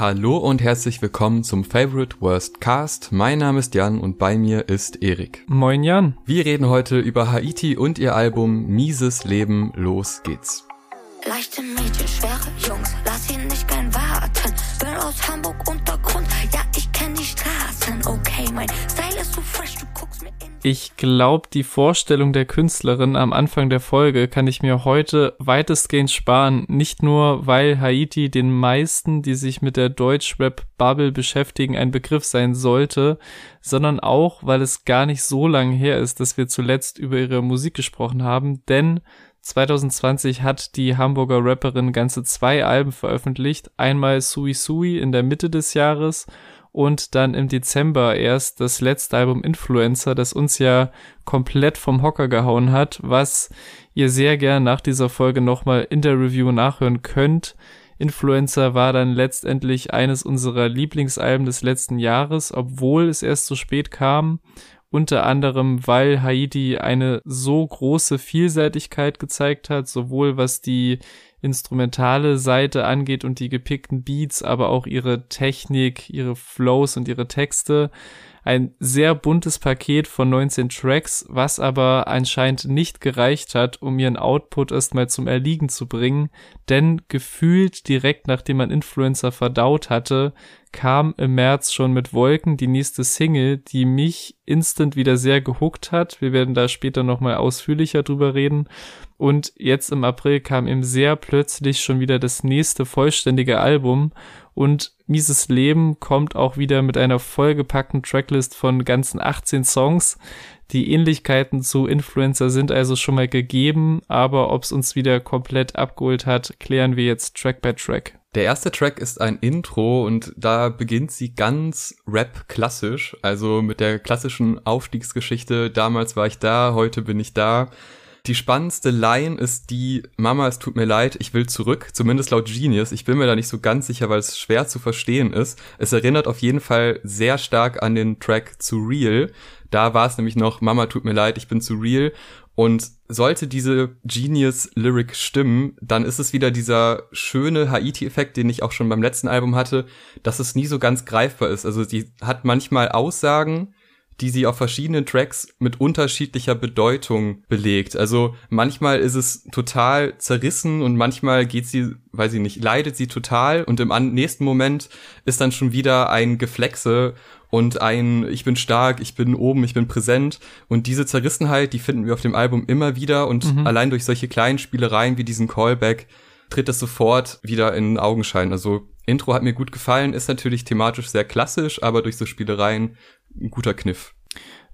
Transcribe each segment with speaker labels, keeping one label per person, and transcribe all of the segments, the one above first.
Speaker 1: Hallo und herzlich willkommen zum Favorite Worst Cast. Mein Name ist Jan und bei mir ist Erik.
Speaker 2: Moin Jan.
Speaker 1: Wir reden heute über Haiti und ihr Album Mieses Leben. Los geht's.
Speaker 3: Leichte Mädchen, schwere Jungs, lass ihn nicht gern warten. Bin aus Hamburg Untergrund, ja, ich kenn die Straßen. Okay, mein Style ist so fresh,
Speaker 2: Ich glaube, die Vorstellung der Künstlerin am Anfang der Folge kann ich mir heute weitestgehend sparen. Nicht nur, weil Haiti den meisten, die sich mit der Deutschrap-Bubble beschäftigen, ein Begriff sein sollte, sondern auch, weil es gar nicht so lange her ist, dass wir zuletzt über ihre Musik gesprochen haben. Denn 2020 hat die Hamburger Rapperin ganze zwei Alben veröffentlicht. Einmal Sui Sui in der Mitte des Jahres und dann im Dezember erst das letzte Album Influencer, das uns ja komplett vom Hocker gehauen hat, was ihr sehr gern nach dieser Folge nochmal in der Review nachhören könnt. Influencer war dann letztendlich eines unserer Lieblingsalben des letzten Jahres, obwohl es erst so spät kam unter anderem, weil Haiti eine so große Vielseitigkeit gezeigt hat, sowohl was die instrumentale Seite angeht und die gepickten Beats, aber auch ihre Technik, ihre Flows und ihre Texte. Ein sehr buntes Paket von 19 Tracks, was aber anscheinend nicht gereicht hat, um ihren Output erstmal zum Erliegen zu bringen, denn gefühlt direkt nachdem man Influencer verdaut hatte, kam im März schon mit Wolken die nächste Single, die mich instant wieder sehr gehuckt hat. Wir werden da später nochmal ausführlicher drüber reden. Und jetzt im April kam eben sehr plötzlich schon wieder das nächste vollständige Album. Und Mieses Leben kommt auch wieder mit einer vollgepackten Tracklist von ganzen 18 Songs. Die Ähnlichkeiten zu Influencer sind also schon mal gegeben, aber ob es uns wieder komplett abgeholt hat, klären wir jetzt Track by Track.
Speaker 1: Der erste Track ist ein Intro und da beginnt sie ganz Rap-klassisch, also mit der klassischen Aufstiegsgeschichte. Damals war ich da, heute bin ich da. Die spannendste Line ist die, Mama, es tut mir leid, ich will zurück, zumindest laut Genius. Ich bin mir da nicht so ganz sicher, weil es schwer zu verstehen ist. Es erinnert auf jeden Fall sehr stark an den Track zu Real. Da war es nämlich noch, Mama, tut mir leid, ich bin zu real. Und sollte diese Genius-Lyric stimmen, dann ist es wieder dieser schöne Haiti-Effekt, den ich auch schon beim letzten Album hatte, dass es nie so ganz greifbar ist. Also die hat manchmal Aussagen, die sie auf verschiedenen Tracks mit unterschiedlicher Bedeutung belegt. Also manchmal ist es total zerrissen und manchmal geht sie, weiß ich nicht, leidet sie total und im nächsten Moment ist dann schon wieder ein Geflexe und ein ich bin stark, ich bin oben, ich bin präsent und diese Zerrissenheit, die finden wir auf dem Album immer wieder und mhm. allein durch solche kleinen Spielereien wie diesen Callback tritt das sofort wieder in Augenschein. Also Intro hat mir gut gefallen, ist natürlich thematisch sehr klassisch, aber durch so Spielereien ein guter Kniff.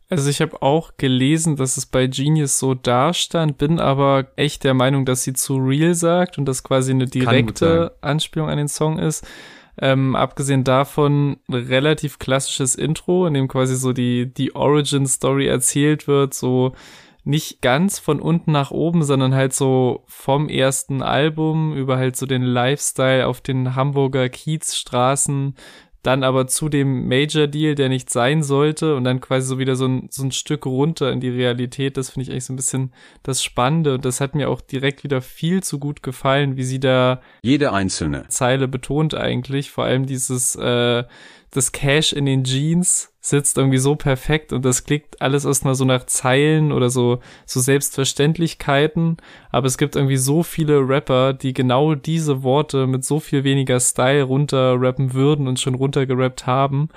Speaker 2: Also ich habe auch gelesen, dass es bei Genius so dastand, bin aber echt der Meinung, dass sie zu real sagt und das quasi eine direkte Anspielung an den Song ist. Ähm, abgesehen davon relativ klassisches Intro, in dem quasi so die, die Origin-Story erzählt wird, so nicht ganz von unten nach oben, sondern halt so vom ersten Album über halt so den Lifestyle auf den Hamburger Kiezstraßen dann aber zu dem Major Deal, der nicht sein sollte und dann quasi so wieder so ein, so ein Stück runter in die Realität. Das finde ich eigentlich so ein bisschen das Spannende und das hat mir auch direkt wieder viel zu gut gefallen, wie sie da
Speaker 4: jede einzelne
Speaker 2: Zeile betont eigentlich. Vor allem dieses äh, das Cash in den Jeans sitzt irgendwie so perfekt und das klingt alles erstmal so nach Zeilen oder so, so Selbstverständlichkeiten. Aber es gibt irgendwie so viele Rapper, die genau diese Worte mit so viel weniger Style runterrappen würden und schon runtergerappt haben.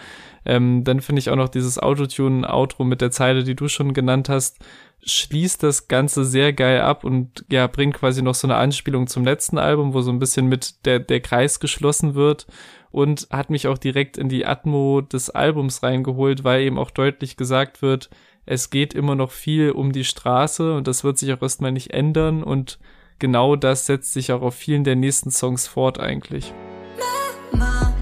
Speaker 2: Ähm, dann finde ich auch noch dieses Autotune-Outro mit der Zeile, die du schon genannt hast, schließt das Ganze sehr geil ab und ja, bringt quasi noch so eine Anspielung zum letzten Album, wo so ein bisschen mit der, der Kreis geschlossen wird und hat mich auch direkt in die Atmo des Albums reingeholt, weil eben auch deutlich gesagt wird, es geht immer noch viel um die Straße und das wird sich auch erstmal nicht ändern und genau das setzt sich auch auf vielen der nächsten Songs fort eigentlich. Mama,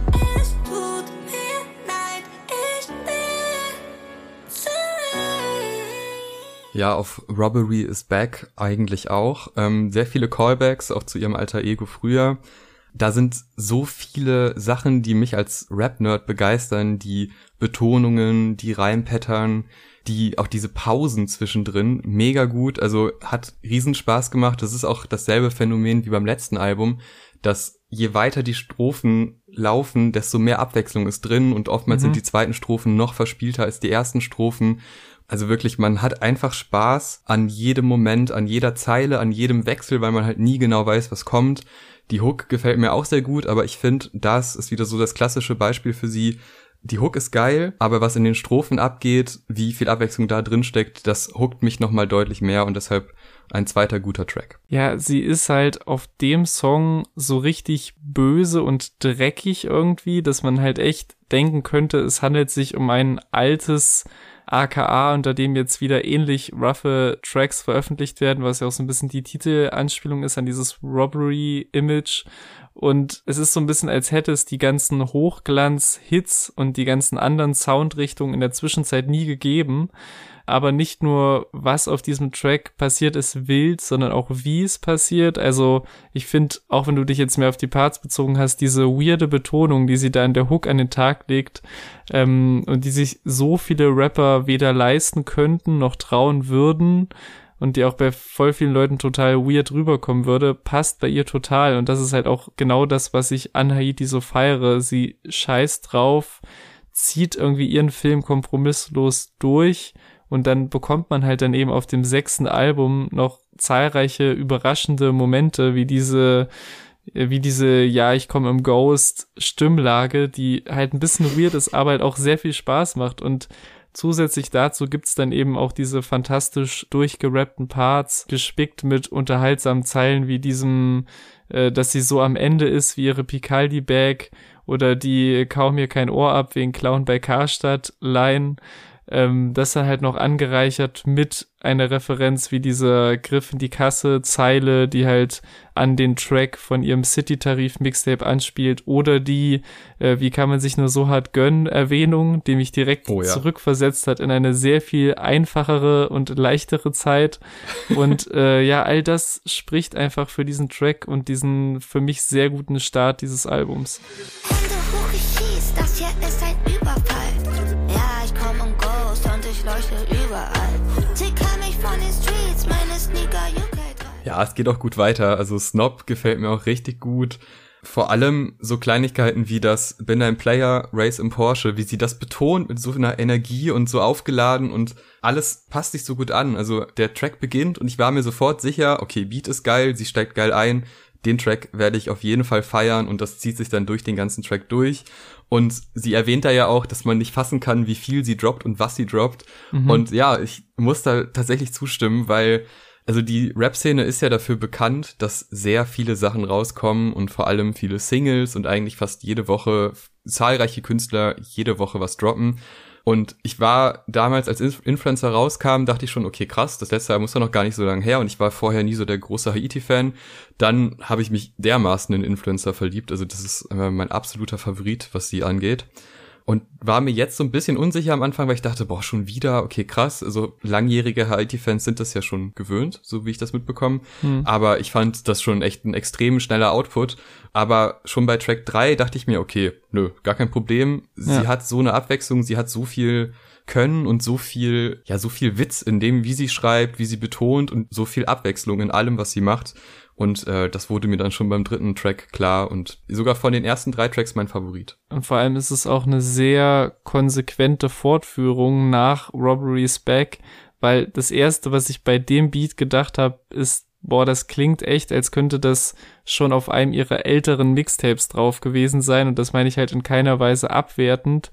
Speaker 1: Ja, auf Robbery is Back eigentlich auch. Ähm, sehr viele Callbacks, auch zu ihrem alter Ego früher da sind so viele Sachen, die mich als Rap-Nerd begeistern, die Betonungen, die Reimpattern, die auch diese Pausen zwischendrin, mega gut, also hat Riesenspaß gemacht. Das ist auch dasselbe Phänomen wie beim letzten Album, dass je weiter die Strophen laufen, desto mehr Abwechslung ist drin und oftmals mhm. sind die zweiten Strophen noch verspielter als die ersten Strophen. Also wirklich, man hat einfach Spaß an jedem Moment, an jeder Zeile, an jedem Wechsel, weil man halt nie genau weiß, was kommt. Die Hook gefällt mir auch sehr gut, aber ich finde, das ist wieder so das klassische Beispiel für sie. Die Hook ist geil, aber was in den Strophen abgeht, wie viel Abwechslung da drin steckt, das hookt mich nochmal deutlich mehr und deshalb ein zweiter guter Track.
Speaker 2: Ja, sie ist halt auf dem Song so richtig böse und dreckig irgendwie, dass man halt echt denken könnte, es handelt sich um ein altes AKA, unter dem jetzt wieder ähnlich roughe Tracks veröffentlicht werden, was ja auch so ein bisschen die Titelanspielung ist an dieses Robbery-Image. Und es ist so ein bisschen, als hätte es die ganzen Hochglanz-Hits und die ganzen anderen Soundrichtungen in der Zwischenzeit nie gegeben aber nicht nur, was auf diesem Track passiert ist wild, sondern auch wie es passiert. Also ich finde, auch wenn du dich jetzt mehr auf die Parts bezogen hast, diese weirde Betonung, die sie da in der Hook an den Tag legt ähm, und die sich so viele Rapper weder leisten könnten noch trauen würden, und die auch bei voll vielen Leuten total weird rüberkommen würde, passt bei ihr total. Und das ist halt auch genau das, was ich an Haiti so feiere. Sie scheißt drauf, zieht irgendwie ihren Film kompromisslos durch und dann bekommt man halt dann eben auf dem sechsten Album noch zahlreiche überraschende Momente, wie diese, wie diese, ja, ich komme im Ghost Stimmlage, die halt ein bisschen weird ist, aber halt auch sehr viel Spaß macht und Zusätzlich dazu gibt's dann eben auch diese fantastisch durchgerappten Parts, gespickt mit unterhaltsamen Zeilen wie diesem, äh, dass sie so am Ende ist wie ihre Picaldi-Bag oder die kaum mir kein Ohr ab wegen Clown bei Karstadt Line ähm, das dann halt noch angereichert mit einer Referenz wie dieser Griff in die Kasse Zeile, die halt an den Track von ihrem City-Tarif Mixtape anspielt oder die, äh, wie kann man sich nur so hart gönnen, Erwähnung, die mich direkt oh, ja. zurückversetzt hat in eine sehr viel einfachere und leichtere Zeit. Und äh, ja, all das spricht einfach für diesen Track und diesen für mich sehr guten Start dieses Albums.
Speaker 1: Ja, es geht auch gut weiter. Also Snob gefällt mir auch richtig gut. Vor allem so Kleinigkeiten wie das Bin ein Player, Race im Porsche, wie sie das betont mit so einer Energie und so aufgeladen und alles passt sich so gut an. Also der Track beginnt und ich war mir sofort sicher, okay, Beat ist geil, sie steigt geil ein. Den Track werde ich auf jeden Fall feiern und das zieht sich dann durch den ganzen Track durch. Und sie erwähnt da ja auch, dass man nicht fassen kann, wie viel sie droppt und was sie droppt. Mhm. Und ja, ich muss da tatsächlich zustimmen, weil also die Rap-Szene ist ja dafür bekannt, dass sehr viele Sachen rauskommen und vor allem viele Singles und eigentlich fast jede Woche zahlreiche Künstler jede Woche was droppen. Und ich war damals, als Influencer rauskam, dachte ich schon, okay, krass, das letzte Jahr muss ja noch gar nicht so lange her. Und ich war vorher nie so der große Haiti-Fan. Dann habe ich mich dermaßen in Influencer verliebt, also das ist äh, mein absoluter Favorit, was sie angeht und war mir jetzt so ein bisschen unsicher am Anfang, weil ich dachte, boah, schon wieder, okay, krass. Also langjährige Haiti-Fans sind das ja schon gewöhnt, so wie ich das mitbekomme. Hm. Aber ich fand das schon echt ein extrem schneller Output. Aber schon bei Track 3 dachte ich mir, okay, nö, gar kein Problem. Sie ja. hat so eine Abwechslung, sie hat so viel können und so viel, ja, so viel Witz in dem, wie sie schreibt, wie sie betont und so viel Abwechslung in allem, was sie macht. Und äh, das wurde mir dann schon beim dritten Track klar und sogar von den ersten drei Tracks mein Favorit.
Speaker 2: Und vor allem ist es auch eine sehr konsequente Fortführung nach Robbery's Back, weil das erste, was ich bei dem Beat gedacht habe, ist, boah, das klingt echt, als könnte das schon auf einem ihrer älteren Mixtapes drauf gewesen sein. Und das meine ich halt in keiner Weise abwertend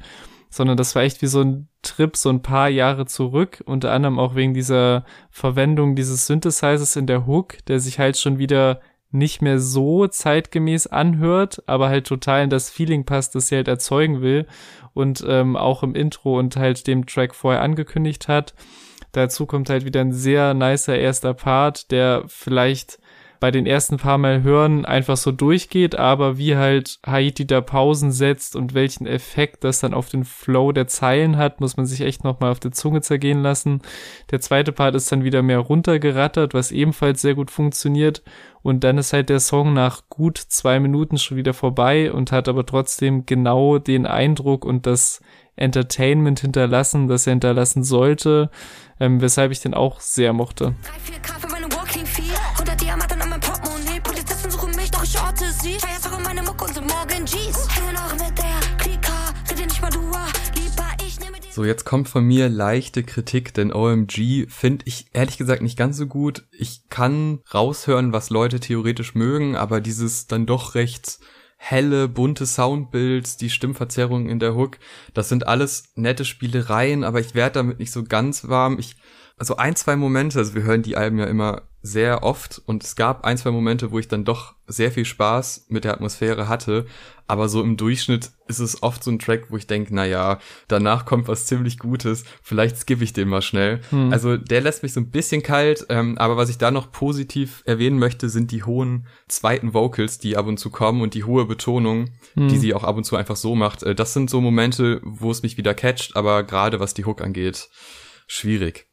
Speaker 2: sondern das war echt wie so ein Trip so ein paar Jahre zurück, unter anderem auch wegen dieser Verwendung dieses Synthesizers in der Hook, der sich halt schon wieder nicht mehr so zeitgemäß anhört, aber halt total in das Feeling passt, das sie halt erzeugen will und ähm, auch im Intro und halt dem Track vorher angekündigt hat. Dazu kommt halt wieder ein sehr nicer erster Part, der vielleicht bei den ersten paar Mal hören einfach so durchgeht, aber wie halt Haiti da Pausen setzt und welchen Effekt das dann auf den Flow der Zeilen hat, muss man sich echt nochmal auf der Zunge zergehen lassen. Der zweite Part ist dann wieder mehr runtergerattert, was ebenfalls sehr gut funktioniert. Und dann ist halt der Song nach gut zwei Minuten schon wieder vorbei und hat aber trotzdem genau den Eindruck und das Entertainment hinterlassen, das er hinterlassen sollte, ähm, weshalb ich den auch sehr mochte. Drei,
Speaker 1: So, jetzt kommt von mir leichte Kritik, denn OMG finde ich ehrlich gesagt nicht ganz so gut. Ich kann raushören, was Leute theoretisch mögen, aber dieses dann doch recht helle, bunte Soundbilds, die Stimmverzerrung in der Hook, das sind alles nette Spielereien, aber ich werde damit nicht so ganz warm. Ich also ein, zwei Momente, also wir hören die Alben ja immer sehr oft und es gab ein, zwei Momente, wo ich dann doch sehr viel Spaß mit der Atmosphäre hatte, aber so im Durchschnitt ist es oft so ein Track, wo ich denke, na ja, danach kommt was ziemlich Gutes, vielleicht skippe ich den mal schnell. Hm. Also der lässt mich so ein bisschen kalt, ähm, aber was ich da noch positiv erwähnen möchte, sind die hohen zweiten Vocals, die ab und zu kommen und die hohe Betonung, hm. die sie auch ab und zu einfach so macht. Äh, das sind so Momente, wo es mich wieder catcht, aber gerade was die Hook angeht, schwierig.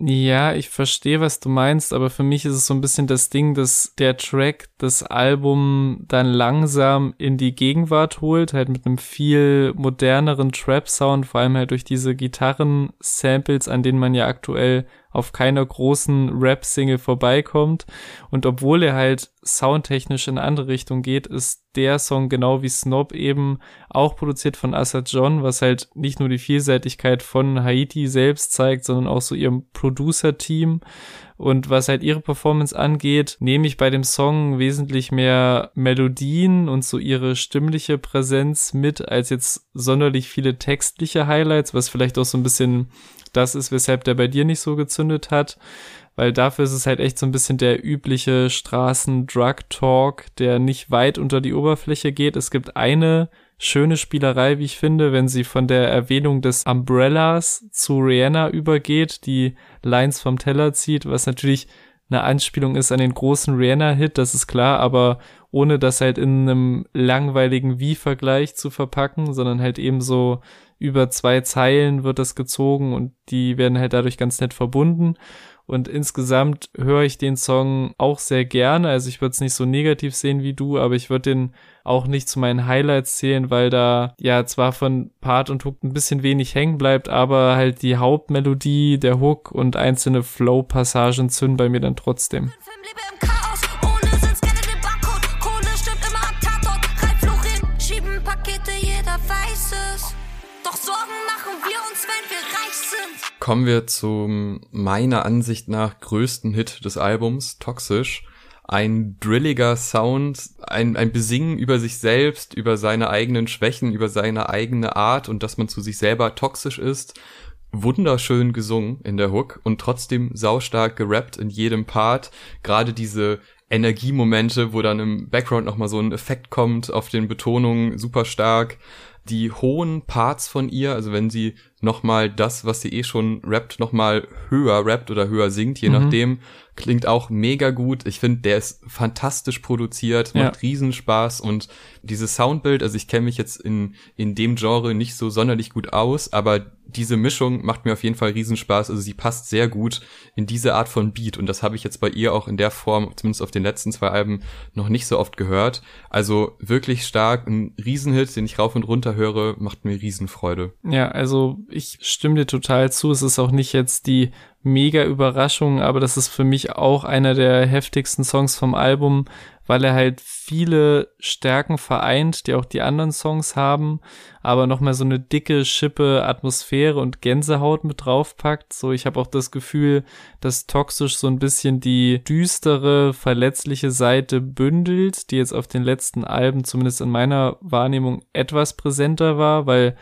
Speaker 2: Ja, ich verstehe, was du meinst, aber für mich ist es so ein bisschen das Ding, dass der Track das Album dann langsam in die Gegenwart holt, halt mit einem viel moderneren Trap-Sound, vor allem halt durch diese Gitarren-Samples, an denen man ja aktuell auf keiner großen Rap-Single vorbeikommt. Und obwohl er halt soundtechnisch in eine andere Richtung geht, ist der Song genau wie Snob eben auch produziert von Assad John, was halt nicht nur die Vielseitigkeit von Haiti selbst zeigt, sondern auch so ihrem Producer-Team. Und was halt ihre Performance angeht, nehme ich bei dem Song wesentlich mehr Melodien und so ihre stimmliche Präsenz mit, als jetzt sonderlich viele textliche Highlights, was vielleicht auch so ein bisschen das ist, weshalb der bei dir nicht so gezündet hat. Weil dafür ist es halt echt so ein bisschen der übliche Straßen-Drug-Talk, der nicht weit unter die Oberfläche geht. Es gibt eine schöne Spielerei, wie ich finde, wenn sie von der Erwähnung des Umbrellas zu Rihanna übergeht, die Lines vom Teller zieht, was natürlich eine Anspielung ist an den großen Rihanna-Hit, das ist klar, aber ohne das halt in einem langweiligen Wie-Vergleich zu verpacken, sondern halt eben so über zwei Zeilen wird das gezogen und die werden halt dadurch ganz nett verbunden. Und insgesamt höre ich den Song auch sehr gerne. Also ich würde es nicht so negativ sehen wie du, aber ich würde den auch nicht zu meinen Highlights zählen, weil da ja zwar von Part und Hook ein bisschen wenig hängen bleibt, aber halt die Hauptmelodie, der Hook und einzelne Flow-Passagen zünden bei mir dann trotzdem.
Speaker 1: Kommen wir zum meiner Ansicht nach größten Hit des Albums, Toxisch. Ein drilliger Sound, ein, ein Besingen über sich selbst, über seine eigenen Schwächen, über seine eigene Art und dass man zu sich selber toxisch ist. Wunderschön gesungen in der Hook und trotzdem saustark gerappt in jedem Part. Gerade diese Energiemomente, wo dann im Background nochmal so ein Effekt kommt auf den Betonungen, super stark die hohen Parts von ihr, also wenn sie nochmal das, was sie eh schon rappt, nochmal höher rappt oder höher singt, je mhm. nachdem, klingt auch mega gut. Ich finde, der ist fantastisch produziert, macht ja. Riesenspaß und dieses Soundbild, also ich kenne mich jetzt in, in dem Genre nicht so sonderlich gut aus, aber diese Mischung macht mir auf jeden Fall Riesenspaß. Also sie passt sehr gut in diese Art von Beat und das habe ich jetzt bei ihr auch in der Form, zumindest auf den letzten zwei Alben, noch nicht so oft gehört. Also wirklich stark, ein Riesenhit, den ich rauf und runter höre, macht mir Riesenfreude.
Speaker 2: Ja, also ich stimme dir total zu. Es ist auch nicht jetzt die mega Überraschung, aber das ist für mich auch einer der heftigsten Songs vom Album, weil er halt viele Stärken vereint, die auch die anderen Songs haben, aber nochmal so eine dicke Schippe Atmosphäre und Gänsehaut mit draufpackt. So, ich habe auch das Gefühl, dass Toxisch so ein bisschen die düstere, verletzliche Seite bündelt, die jetzt auf den letzten Alben zumindest in meiner Wahrnehmung etwas präsenter war, weil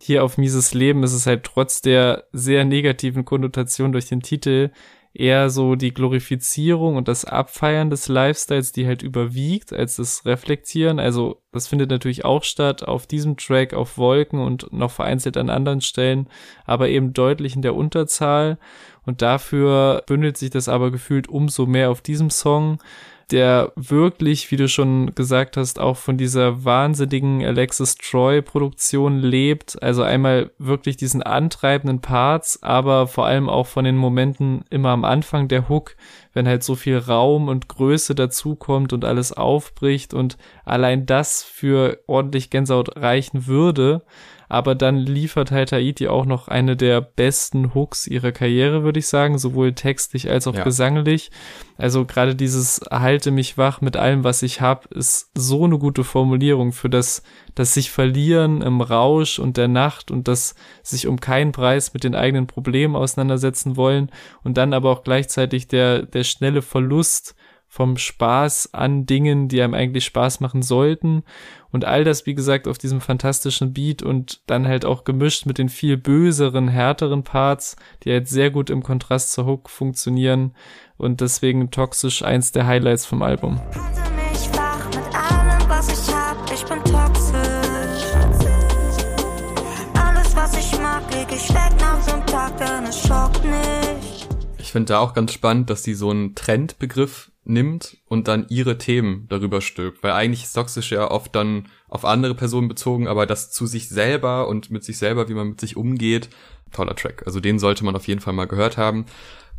Speaker 2: hier auf Mieses Leben ist es halt trotz der sehr negativen Konnotation durch den Titel eher so die Glorifizierung und das Abfeiern des Lifestyles, die halt überwiegt, als das Reflektieren. Also das findet natürlich auch statt auf diesem Track, auf Wolken und noch vereinzelt an anderen Stellen, aber eben deutlich in der Unterzahl. Und dafür bündelt sich das aber gefühlt umso mehr auf diesem Song der wirklich, wie du schon gesagt hast, auch von dieser wahnsinnigen Alexis Troy Produktion lebt. Also einmal wirklich diesen antreibenden Parts, aber vor allem auch von den Momenten immer am Anfang der Hook, wenn halt so viel Raum und Größe dazukommt und alles aufbricht und allein das für ordentlich Gänsehaut reichen würde aber dann liefert halt Haiti auch noch eine der besten Hooks ihrer Karriere, würde ich sagen, sowohl textlich als auch ja. gesanglich. Also gerade dieses halte mich wach mit allem, was ich hab, ist so eine gute Formulierung für das, das sich verlieren im Rausch und der Nacht und das sich um keinen Preis mit den eigenen Problemen auseinandersetzen wollen und dann aber auch gleichzeitig der, der schnelle Verlust vom Spaß an Dingen, die einem eigentlich Spaß machen sollten. Und all das, wie gesagt, auf diesem fantastischen Beat und dann halt auch gemischt mit den viel böseren, härteren Parts, die halt sehr gut im Kontrast zur Hook funktionieren und deswegen toxisch eins der Highlights vom Album.
Speaker 1: Ich finde da auch ganz spannend, dass die so einen Trendbegriff nimmt und dann ihre Themen darüber stülpt. Weil eigentlich ist toxisch ja oft dann auf andere Personen bezogen, aber das zu sich selber und mit sich selber, wie man mit sich umgeht, toller Track. Also den sollte man auf jeden Fall mal gehört haben.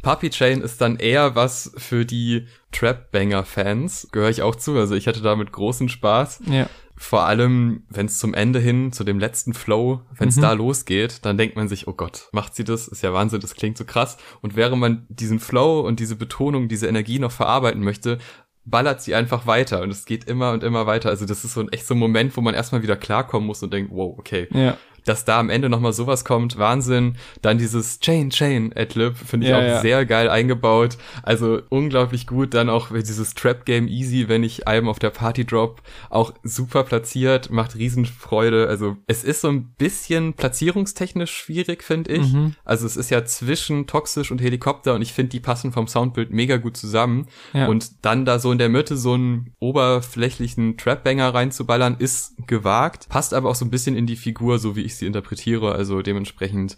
Speaker 1: Puppy Chain ist dann eher was für die Trap-Banger-Fans. Gehöre ich auch zu. Also ich hatte damit großen Spaß.
Speaker 2: Ja.
Speaker 1: Vor allem, wenn es zum Ende hin, zu dem letzten Flow, wenn es mhm. da losgeht, dann denkt man sich, oh Gott, macht sie das? Ist ja Wahnsinn, das klingt so krass. Und während man diesen Flow und diese Betonung, diese Energie noch verarbeiten möchte, ballert sie einfach weiter und es geht immer und immer weiter. Also das ist so ein echt so ein Moment, wo man erstmal wieder klarkommen muss und denkt, wow, okay,
Speaker 2: ja
Speaker 1: dass da am Ende nochmal sowas kommt, Wahnsinn. Dann dieses Chain, Chain Adlib, finde ich ja, auch ja. sehr geil eingebaut. Also unglaublich gut. Dann auch dieses Trap Game Easy, wenn ich Alben auf der Party drop, auch super platziert, macht Riesenfreude. Also es ist so ein bisschen platzierungstechnisch schwierig, finde ich. Mhm. Also es ist ja zwischen Toxisch und Helikopter und ich finde, die passen vom Soundbild mega gut zusammen. Ja. Und dann da so in der Mitte so einen oberflächlichen Trap-Banger reinzuballern, ist gewagt, passt aber auch so ein bisschen in die Figur, so wie ich ich sie interpretiere. Also dementsprechend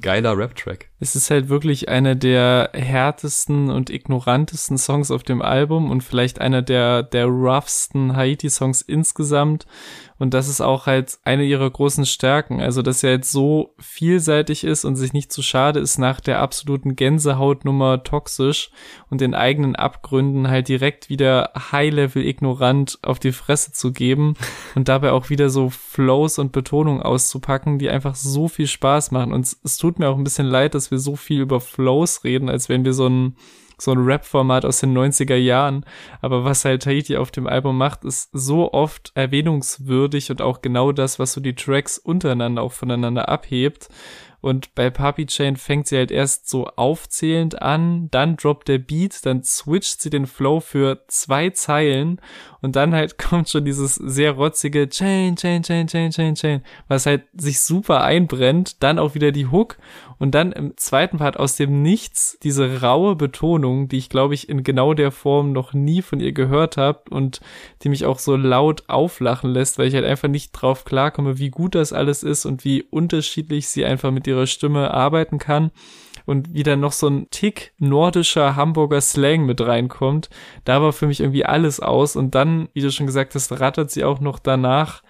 Speaker 1: geiler Rap-Track.
Speaker 2: Es ist halt wirklich einer der härtesten und ignorantesten Songs auf dem Album und vielleicht einer der, der roughsten Haiti-Songs insgesamt. Und das ist auch halt eine ihrer großen Stärken. Also, dass er jetzt so vielseitig ist und sich nicht zu schade ist, nach der absoluten Gänsehautnummer toxisch und den eigenen Abgründen halt direkt wieder High-Level ignorant auf die Fresse zu geben und dabei auch wieder so Flows und Betonung auszupacken, die einfach so viel Spaß machen. Und es tut mir auch ein bisschen leid, dass wir so viel über Flows reden, als wenn wir so ein so ein Rap-Format aus den 90er Jahren. Aber was halt Tahiti auf dem Album macht, ist so oft erwähnungswürdig und auch genau das, was so die Tracks untereinander auch voneinander abhebt. Und bei Papi Chain fängt sie halt erst so aufzählend an, dann droppt der Beat, dann switcht sie den Flow für zwei Zeilen und dann halt kommt schon dieses sehr rotzige Chain, Chain, Chain, Chain, Chain, Chain, was halt sich super einbrennt, dann auch wieder die Hook und dann im zweiten Part aus dem Nichts diese raue Betonung, die ich glaube ich in genau der Form noch nie von ihr gehört habe und die mich auch so laut auflachen lässt, weil ich halt einfach nicht drauf klarkomme, wie gut das alles ist und wie unterschiedlich sie einfach mit ihrer Stimme arbeiten kann. Und wie dann noch so ein Tick nordischer Hamburger Slang mit reinkommt. Da war für mich irgendwie alles aus. Und dann, wie du schon gesagt hast, rattert sie auch noch danach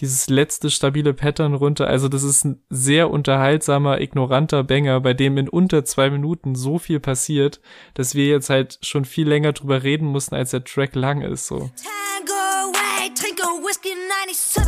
Speaker 2: dieses letzte stabile Pattern runter. Also das ist ein sehr unterhaltsamer, ignoranter Banger, bei dem in unter zwei Minuten so viel passiert, dass wir jetzt halt schon viel länger drüber reden mussten, als der Track lang ist, so. Tango away, trinke Whisky 97,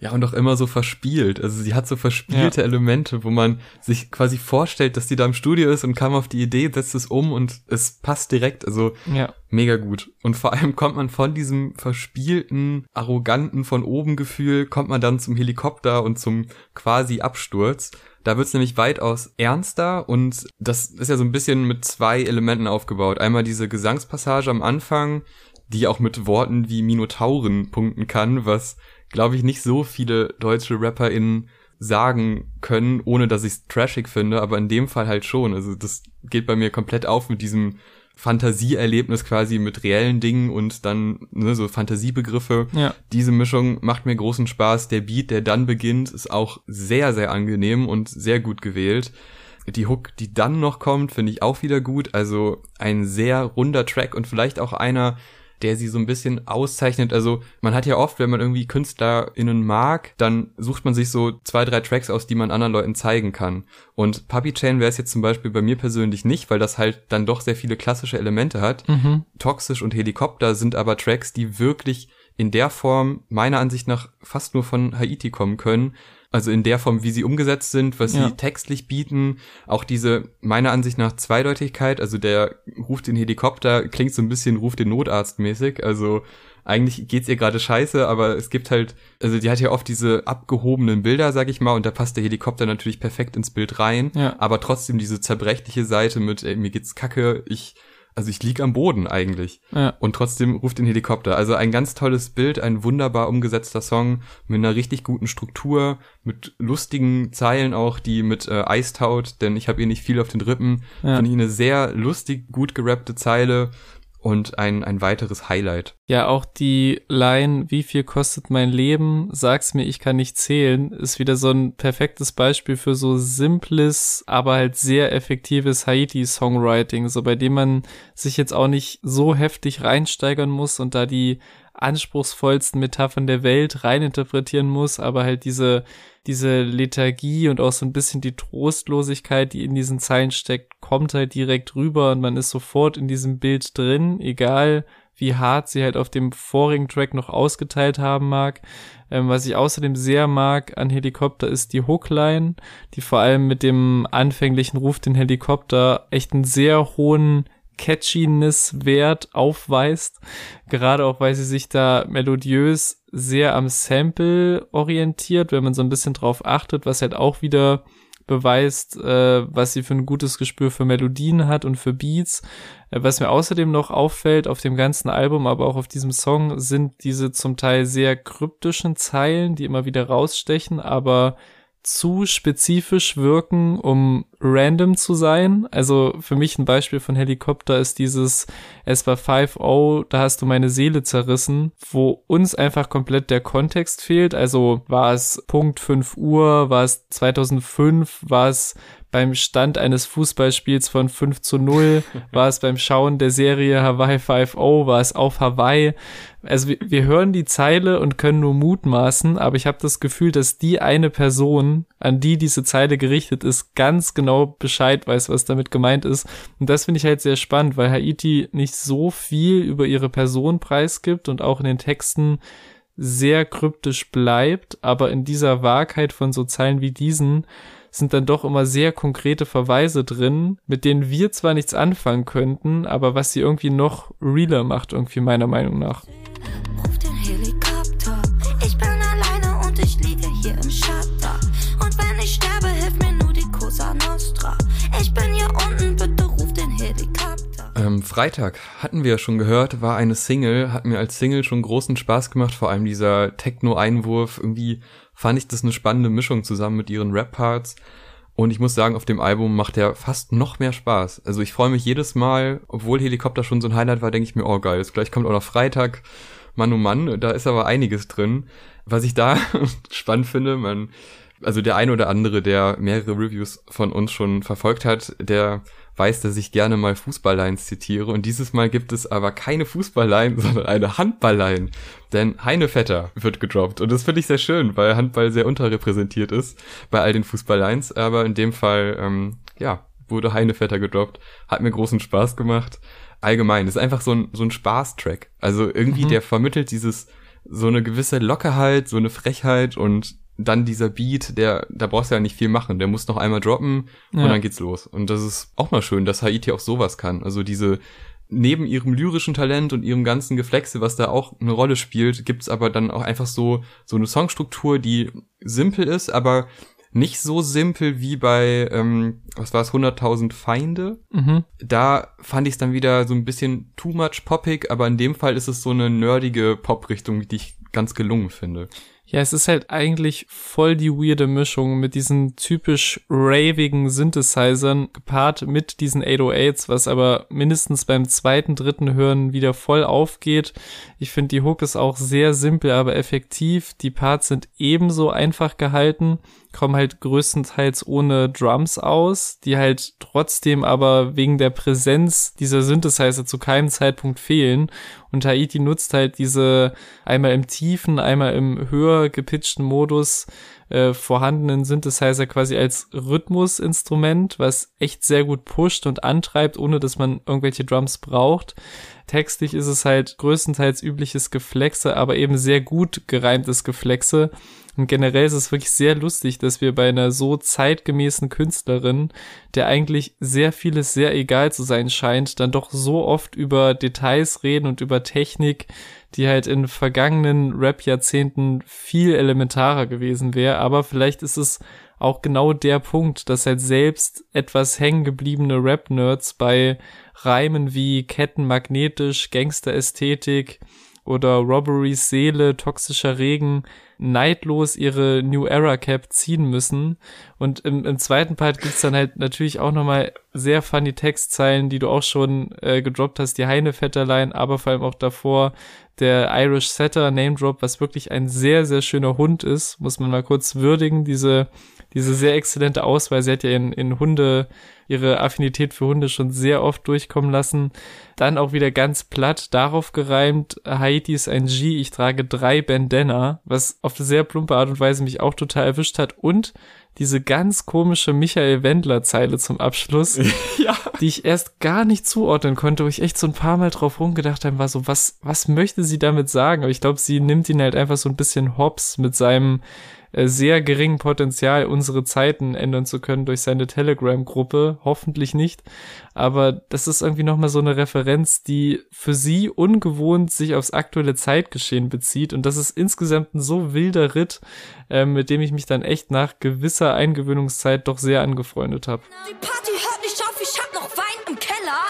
Speaker 1: Ja, und auch immer so verspielt. Also sie hat so verspielte ja. Elemente, wo man sich quasi vorstellt, dass die da im Studio ist und kam auf die Idee, setzt es um und es passt direkt. Also
Speaker 2: ja.
Speaker 1: mega gut. Und vor allem kommt man von diesem verspielten, arroganten von oben Gefühl, kommt man dann zum Helikopter und zum quasi Absturz. Da wird's nämlich weitaus ernster und das ist ja so ein bisschen mit zwei Elementen aufgebaut. Einmal diese Gesangspassage am Anfang, die auch mit Worten wie Minotauren punkten kann, was glaube ich, nicht so viele deutsche RapperInnen sagen können, ohne dass ich es trashig finde, aber in dem Fall halt schon. Also das geht bei mir komplett auf mit diesem Fantasieerlebnis quasi mit reellen Dingen und dann ne, so Fantasiebegriffe.
Speaker 2: Ja.
Speaker 1: Diese Mischung macht mir großen Spaß. Der Beat, der dann beginnt, ist auch sehr, sehr angenehm und sehr gut gewählt. Die Hook, die dann noch kommt, finde ich auch wieder gut. Also ein sehr runder Track und vielleicht auch einer, der sie so ein bisschen auszeichnet. Also man hat ja oft, wenn man irgendwie KünstlerInnen mag, dann sucht man sich so zwei, drei Tracks aus, die man anderen Leuten zeigen kann. Und Puppy Chain wäre es jetzt zum Beispiel bei mir persönlich nicht, weil das halt dann doch sehr viele klassische Elemente hat.
Speaker 2: Mhm.
Speaker 1: Toxisch und Helikopter sind aber Tracks, die wirklich in der Form meiner Ansicht nach fast nur von Haiti kommen können, Also in der Form, wie sie umgesetzt sind, was
Speaker 2: Ja.
Speaker 1: sie textlich bieten, auch diese meiner Ansicht nach Zweideutigkeit, also der ruft den Helikopter, klingt so ein bisschen ruft den Notarzt mäßig, also eigentlich geht's ihr gerade scheiße, aber es gibt halt, also die hat ja oft diese abgehobenen Bilder, sag ich mal, und da passt der Helikopter natürlich perfekt ins Bild rein,
Speaker 2: Ja.
Speaker 1: aber trotzdem diese zerbrechliche Seite mit, ey, mir geht's kacke, ich, also ich lieg am Boden eigentlich.
Speaker 2: Ja.
Speaker 1: Und trotzdem ruft den Helikopter. Also ein ganz tolles Bild, ein wunderbar umgesetzter Song mit einer richtig guten Struktur, mit lustigen Zeilen auch, die mit äh, Eis taut, denn ich habe ihr nicht viel auf den Rippen.
Speaker 2: Ja.
Speaker 1: Finde ich eine sehr lustig, gut gerappte Zeile und ein, ein weiteres Highlight.
Speaker 2: Ja, auch die Line, wie viel kostet mein Leben? Sag's mir, ich kann nicht zählen, ist wieder so ein perfektes Beispiel für so simples, aber halt sehr effektives Haiti-Songwriting, so bei dem man sich jetzt auch nicht so heftig reinsteigern muss und da die anspruchsvollsten Metaphern der Welt reininterpretieren muss, aber halt diese, diese Lethargie und auch so ein bisschen die Trostlosigkeit, die in diesen Zeilen steckt, kommt halt direkt rüber und man ist sofort in diesem Bild drin, egal wie hart sie halt auf dem vorigen Track noch ausgeteilt haben mag. Ähm, was ich außerdem sehr mag an Helikopter ist die Hookline, die vor allem mit dem anfänglichen Ruf den Helikopter echt einen sehr hohen Catchiness-Wert aufweist. Gerade auch, weil sie sich da melodiös sehr am Sample orientiert, wenn man so ein bisschen drauf achtet, was halt auch wieder beweist, äh, was sie für ein gutes Gespür für Melodien hat und für Beats. Äh, was mir außerdem noch auffällt auf dem ganzen Album, aber auch auf diesem Song, sind diese zum Teil sehr kryptischen Zeilen, die immer wieder rausstechen, aber zu spezifisch wirken, um random zu sein. Also für mich ein Beispiel von Helikopter ist dieses Es war 5-0, da hast du meine Seele zerrissen, wo uns einfach komplett der Kontext fehlt. Also war es Punkt 5 Uhr, war es 2005, war es beim Stand eines Fußballspiels von 5 zu 0, war es beim Schauen der Serie Hawaii 5-0, war es auf Hawaii. Also wir, wir hören die Zeile und können nur mutmaßen, aber ich habe das Gefühl, dass die eine Person, an die diese Zeile gerichtet ist, ganz genau Bescheid weiß, was damit gemeint ist. Und das finde ich halt sehr spannend, weil Haiti nicht so viel über ihre Person preisgibt und auch in den Texten sehr kryptisch bleibt, aber in dieser Wahrheit von so Zeilen wie diesen sind dann doch immer sehr konkrete Verweise drin, mit denen wir zwar nichts anfangen könnten, aber was sie irgendwie noch realer macht, irgendwie meiner Meinung nach.
Speaker 3: Ruf den Helikopter. Ich bin alleine und ich liege hier im Schatten. Und wenn ich sterbe, hilft mir nur die Cosa Nostra. Ich bin hier unten, bitte ruf den Helikopter.
Speaker 1: Ähm, Freitag hatten wir ja schon gehört, war eine Single, hat mir als Single schon großen Spaß gemacht, vor allem dieser Techno-Einwurf. Irgendwie fand ich das eine spannende Mischung zusammen mit ihren Rap-Parts. Und ich muss sagen, auf dem Album macht er fast noch mehr Spaß. Also ich freue mich jedes Mal, obwohl Helikopter schon so ein Highlight war, denke ich mir, oh geil, jetzt gleich kommt auch noch Freitag. Mann, oh Mann, da ist aber einiges drin. Was ich da spannend finde, man, also der eine oder andere, der mehrere Reviews von uns schon verfolgt hat, der weiß, dass ich gerne mal Fußballlines zitiere. Und dieses Mal gibt es aber keine Fußballline, sondern eine Handballline. Denn Heine Vetter wird gedroppt. Und das finde ich sehr schön, weil Handball sehr unterrepräsentiert ist bei all den Fußballlines. Aber in dem Fall, ähm, ja, wurde Heine Vetter gedroppt. Hat mir großen Spaß gemacht. Allgemein, ist einfach so ein, so ein Spaßtrack. Also irgendwie,
Speaker 2: Mhm.
Speaker 1: der vermittelt dieses, so eine gewisse Lockerheit, so eine Frechheit und dann dieser Beat, der, da brauchst du ja nicht viel machen. Der muss noch einmal droppen
Speaker 2: Ja.
Speaker 1: und dann geht's los. Und das ist auch mal schön, dass Haiti auch sowas kann. Also diese, neben ihrem lyrischen Talent und ihrem ganzen Geflexe, was da auch eine Rolle spielt, gibt's aber dann auch einfach so, so eine Songstruktur, die simpel ist, aber nicht so simpel wie bei, ähm, was war es, 100.000 Feinde.
Speaker 2: Mhm.
Speaker 1: Da fand ich es dann wieder so ein bisschen too much poppig, aber in dem Fall ist es so eine nerdige Pop-Richtung, die ich ganz gelungen finde.
Speaker 2: Ja, es ist halt eigentlich voll die weirde Mischung mit diesen typisch ravigen Synthesizern gepaart mit diesen 808s, was aber mindestens beim zweiten, dritten Hören wieder voll aufgeht. Ich finde, die Hook ist auch sehr simpel, aber effektiv. Die Parts sind ebenso einfach gehalten, kommen halt größtenteils ohne Drums aus, die halt trotzdem aber wegen der Präsenz dieser Synthesizer zu keinem Zeitpunkt fehlen. Und Haiti nutzt halt diese einmal im tiefen, einmal im höher gepitchten Modus äh, vorhandenen Synthesizer quasi als Rhythmusinstrument, was echt sehr gut pusht und antreibt, ohne dass man irgendwelche Drums braucht. Textlich ist es halt größtenteils übliches Geflexe, aber eben sehr gut gereimtes Geflexe, Und generell ist es wirklich sehr lustig, dass wir bei einer so zeitgemäßen Künstlerin, der eigentlich sehr vieles sehr egal zu sein scheint, dann doch so oft über Details reden und über Technik, die halt in vergangenen Rap-Jahrzehnten viel elementarer gewesen wäre. Aber vielleicht ist es auch genau der Punkt, dass halt selbst etwas hängengebliebene Rap-Nerds bei Reimen wie Ketten magnetisch, Gangster-Ästhetik oder Robberies Seele, toxischer Regen neidlos ihre New Era Cap ziehen müssen. Und im, im zweiten Part gibt's dann halt natürlich auch nochmal sehr funny Textzeilen, die du auch schon äh, gedroppt hast, die Heine Vetterlein, aber vor allem auch davor der Irish Setter Name Drop, was wirklich ein sehr, sehr schöner Hund ist, muss man mal kurz würdigen, diese diese sehr exzellente Auswahl. Sie hat ja in, in Hunde, ihre Affinität für Hunde schon sehr oft durchkommen lassen. Dann auch wieder ganz platt darauf gereimt, Haiti ist ein G, ich trage drei Bandana, was auf eine sehr plumpe Art und Weise mich auch total erwischt hat. Und diese ganz komische Michael Wendler Zeile zum Abschluss, ja. die ich erst gar nicht zuordnen konnte, wo ich echt so ein paar Mal drauf rumgedacht habe, war so, was, was möchte sie damit sagen? Aber ich glaube, sie nimmt ihn halt einfach so ein bisschen hops mit seinem, sehr geringen Potenzial, unsere Zeiten ändern zu können durch seine Telegram-Gruppe. Hoffentlich nicht. Aber das ist irgendwie nochmal so eine Referenz, die für sie ungewohnt sich aufs aktuelle Zeitgeschehen bezieht. Und das ist insgesamt ein so wilder Ritt, äh, mit dem ich mich dann echt nach gewisser Eingewöhnungszeit doch sehr angefreundet habe.
Speaker 3: Die Party hört nicht auf, ich hab noch Wein im Keller.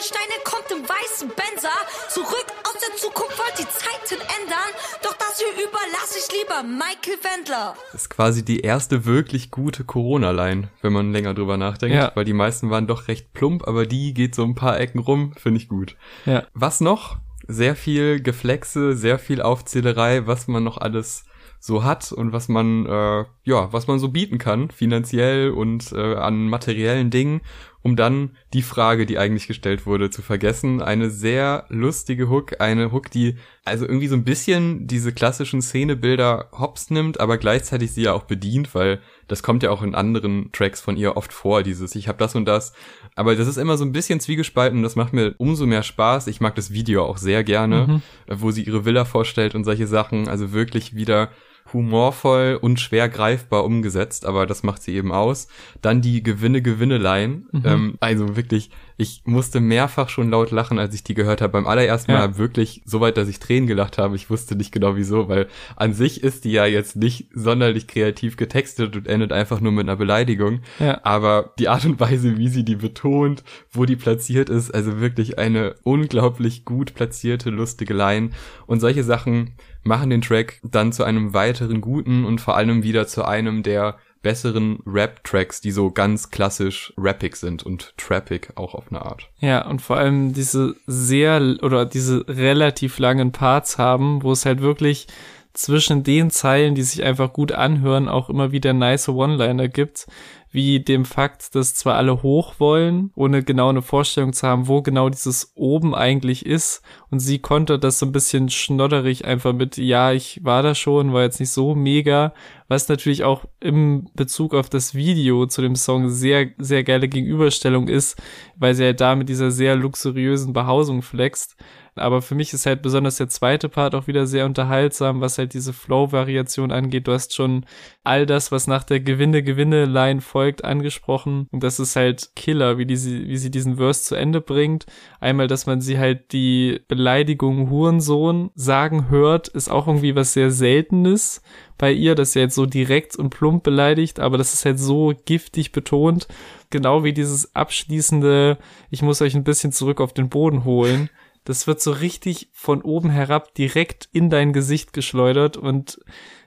Speaker 3: Er kommt im weißen Benzer. Zurück aus der Zukunft wollt die Zeiten ändern. Doch das hier überlasse ich lieber Michael Wendler.
Speaker 1: Das ist quasi die erste wirklich gute Corona-Line, wenn man länger drüber nachdenkt, ja. weil die meisten waren doch recht plump, aber die geht so ein paar Ecken rum, finde ich gut.
Speaker 2: Ja.
Speaker 1: Was noch? Sehr viel Geflexe, sehr viel Aufzählerei, was man noch alles so hat und was man äh, ja was man so bieten kann finanziell und äh, an materiellen Dingen um dann die Frage, die eigentlich gestellt wurde, zu vergessen. Eine sehr lustige Hook, eine Hook, die also irgendwie so ein bisschen diese klassischen Szenebilder hops nimmt, aber gleichzeitig sie ja auch bedient, weil das kommt ja auch in anderen Tracks von ihr oft vor, dieses ich habe das und das. Aber das ist immer so ein bisschen zwiegespalten und das macht mir umso mehr Spaß. Ich mag das Video auch sehr gerne, mhm. wo sie ihre Villa vorstellt und solche Sachen. Also wirklich wieder humorvoll und schwer greifbar umgesetzt, aber das macht sie eben aus. Dann die Gewinne-Gewinne-Line. Mhm. Ähm, also wirklich, ich musste mehrfach schon laut lachen, als ich die gehört habe. Beim allerersten Mal wirklich so weit, dass ich Tränen gelacht habe. Ich wusste nicht genau wieso, weil an sich ist die ja jetzt nicht sonderlich kreativ getextet und endet einfach nur mit einer Beleidigung.
Speaker 2: Ja.
Speaker 1: Aber die Art und Weise, wie sie die betont, wo die platziert ist, also wirklich eine unglaublich gut platzierte, lustige Line. Und solche Sachen machen den Track dann zu einem weiteren guten und vor allem wieder zu einem der besseren Rap-Tracks, die so ganz klassisch rappig sind und trappig auch auf eine Art.
Speaker 2: Ja, und vor allem diese sehr oder diese relativ langen Parts haben, wo es halt wirklich zwischen den Zeilen, die sich einfach gut anhören, auch immer wieder nice One-Liner gibt, wie dem Fakt, dass zwar alle hoch wollen, ohne genau eine Vorstellung zu haben, wo genau dieses oben eigentlich ist. Und sie konnte das so ein bisschen schnodderig einfach mit, ja, ich war da schon, war jetzt nicht so mega, was natürlich auch im Bezug auf das Video zu dem Song sehr, sehr geile Gegenüberstellung ist, weil sie halt da mit dieser sehr luxuriösen Behausung flext. Aber für mich ist halt besonders der zweite Part auch wieder sehr unterhaltsam, was halt diese Flow-Variation angeht. Du hast schon all das, was nach der Gewinne-Gewinne-Line folgt, angesprochen. Und das ist halt Killer, wie, die, wie sie diesen Verse zu Ende bringt. Einmal, dass man sie halt die Beleidigung Hurensohn sagen hört, ist auch irgendwie was sehr Seltenes bei ihr, dass sie halt so direkt und plump beleidigt, aber das ist halt so giftig betont. Genau wie dieses abschließende, ich muss euch ein bisschen zurück auf den Boden holen das wird so richtig von oben herab direkt in dein Gesicht geschleudert und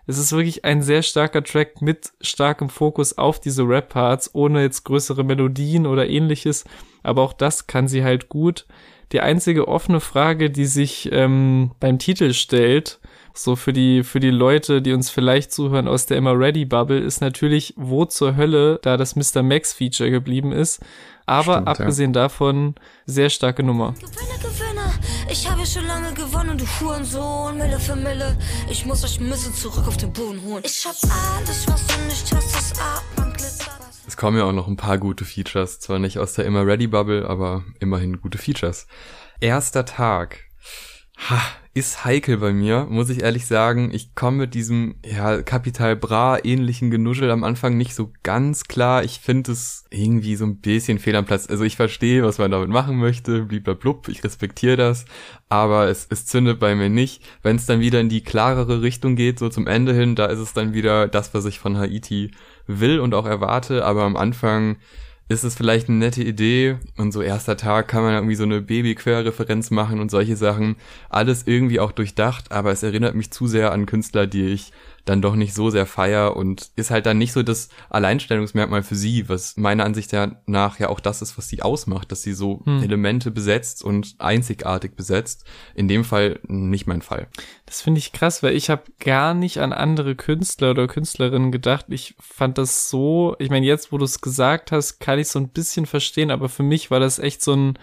Speaker 2: es ist wirklich ein sehr starker Track mit starkem Fokus auf diese Rap-Parts, ohne jetzt größere Melodien oder ähnliches. Aber auch das kann sie halt gut. Die einzige offene Frage, die sich ähm, beim Titel stellt, so für die, für die Leute, die uns vielleicht zuhören aus der Immer Ready Bubble, ist natürlich, wo zur Hölle da das Mr. Max Feature geblieben ist. Aber Stimmt, abgesehen ja. davon, sehr starke Nummer. Gewinne, gewinne. Ich habe schon lange gewonnen, du Hurensohn. Mille für Mille. Ich muss euch müssen zurück auf den Boden holen. Ich hab alles, was du nicht hast, das Atmen. Es kommen ja auch noch ein paar gute Features. Zwar nicht aus der Immer Ready Bubble, aber immerhin gute Features. Erster Tag.
Speaker 1: Ha, ist heikel bei mir, muss ich ehrlich sagen. Ich komme mit diesem, ja, Kapital Bra ähnlichen Genuschel am Anfang nicht so ganz klar. Ich finde es irgendwie so ein bisschen fehl am Platz. Also ich verstehe, was man damit machen möchte, blub, ich respektiere das, aber es, es zündet bei mir nicht. Wenn es dann wieder in die klarere Richtung geht, so zum Ende hin, da ist es dann wieder das, was ich von Haiti will und auch erwarte, aber am Anfang ist es vielleicht eine nette Idee und so erster Tag kann man irgendwie so eine Baby-Quer-Referenz machen und solche Sachen. Alles irgendwie auch durchdacht, aber es erinnert mich zu sehr an Künstler, die ich dann doch nicht so sehr feier und ist halt dann nicht so das Alleinstellungsmerkmal für sie, was meiner Ansicht nach ja auch das ist, was sie ausmacht, dass sie so hm. Elemente besetzt und einzigartig besetzt. In dem Fall nicht mein Fall.
Speaker 2: Das finde ich krass, weil ich habe gar nicht an andere Künstler oder Künstlerinnen gedacht. Ich fand das so, ich meine, jetzt, wo du es gesagt hast, kann ich so ein bisschen verstehen, aber für mich war das echt so ein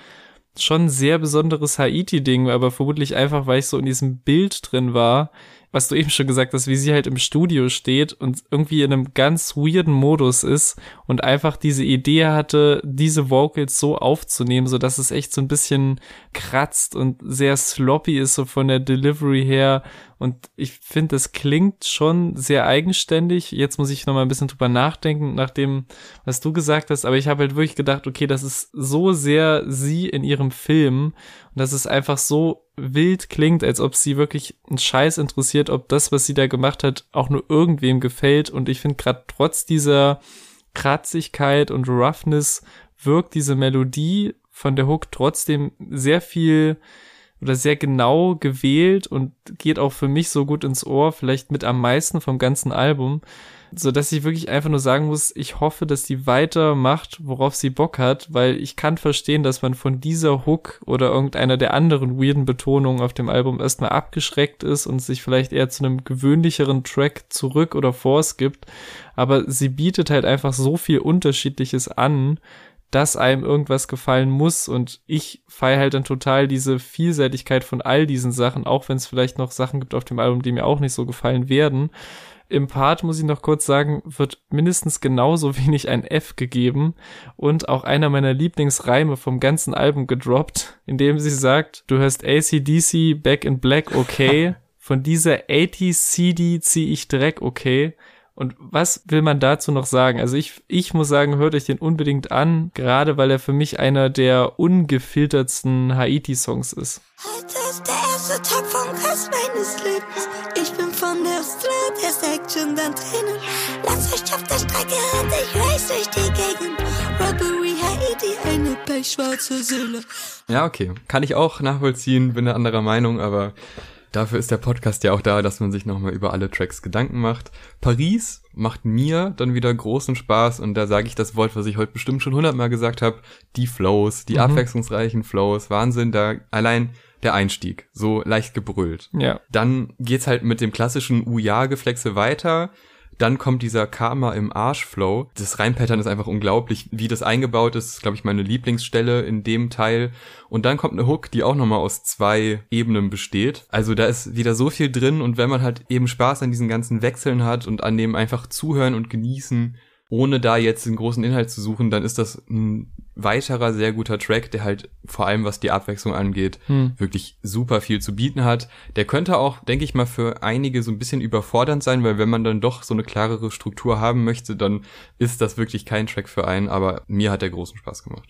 Speaker 2: schon sehr besonderes Haiti-Ding, aber vermutlich einfach, weil ich so in diesem Bild drin war was du eben schon gesagt hast, wie sie halt im Studio steht und irgendwie in einem ganz weirden Modus ist und einfach diese Idee hatte, diese Vocals so aufzunehmen, so dass es echt so ein bisschen kratzt und sehr sloppy ist, so von der Delivery her. Und ich finde, das klingt schon sehr eigenständig. Jetzt muss ich noch mal ein bisschen drüber nachdenken, nach dem, was du gesagt hast. Aber ich habe halt wirklich gedacht, okay, das ist so sehr sie in ihrem Film und das ist einfach so wild klingt, als ob sie wirklich einen Scheiß interessiert, ob das, was sie da gemacht hat, auch nur irgendwem gefällt. Und ich finde gerade trotz dieser Kratzigkeit und Roughness wirkt diese Melodie von der Hook trotzdem sehr viel oder sehr genau gewählt und geht auch für mich so gut ins Ohr, vielleicht mit am meisten vom ganzen Album. So dass ich wirklich einfach nur sagen muss, ich hoffe, dass die weitermacht, worauf sie Bock hat, weil ich kann verstehen, dass man von dieser Hook oder irgendeiner der anderen weirden Betonungen auf dem Album erstmal abgeschreckt ist und sich vielleicht eher zu einem gewöhnlicheren Track zurück oder force gibt, aber sie bietet halt einfach so viel unterschiedliches an, dass einem irgendwas gefallen muss und ich feiere halt dann total diese Vielseitigkeit von all diesen Sachen, auch wenn es vielleicht noch Sachen gibt auf dem Album, die mir auch nicht so gefallen werden im Part, muss ich noch kurz sagen, wird mindestens genauso wenig ein F gegeben und auch einer meiner Lieblingsreime vom ganzen Album gedroppt, indem sie sagt, du hörst ACDC Back in Black, okay. Von dieser 80 CD zieh ich Dreck, okay. Und was will man dazu noch sagen? Also ich, ich muss sagen, hört euch den unbedingt an, gerade weil er für mich einer der ungefiltertsten Haiti-Songs ist. Heute ist der erste Tag vom Rest meines Lebens. Ich bin von der Strat, erst Action, dann Tränen. Lass euch auf der Strecke und ich race durch die Gegend. Robbery Haiti, eine pechschwarze Seele.
Speaker 1: Ja, okay. Kann ich auch nachvollziehen, bin eine anderer Meinung, aber Dafür ist der Podcast ja auch da, dass man sich nochmal über alle Tracks Gedanken macht. Paris macht mir dann wieder großen Spaß und da sage ich das Wort, was ich heute bestimmt schon hundertmal gesagt habe. Die Flows, die mhm. abwechslungsreichen Flows, Wahnsinn, da allein der Einstieg, so leicht gebrüllt.
Speaker 2: Ja.
Speaker 1: Dann geht's halt mit dem klassischen Uja-Geflexe weiter. Dann kommt dieser Karma im Arschflow. Das Reimpattern ist einfach unglaublich, wie das eingebaut ist. glaube ich, meine Lieblingsstelle in dem Teil. Und dann kommt eine Hook, die auch nochmal aus zwei Ebenen besteht. Also da ist wieder so viel drin und wenn man halt eben Spaß an diesen ganzen Wechseln hat und an dem einfach zuhören und genießen, ohne da jetzt den großen Inhalt zu suchen, dann ist das ein weiterer sehr guter Track, der halt vor allem was die Abwechslung angeht, hm. wirklich super viel zu bieten hat. Der könnte auch, denke ich mal, für einige so ein bisschen überfordernd sein, weil wenn man dann doch so eine klarere Struktur haben möchte, dann ist das wirklich kein Track für einen, aber mir hat der großen Spaß gemacht.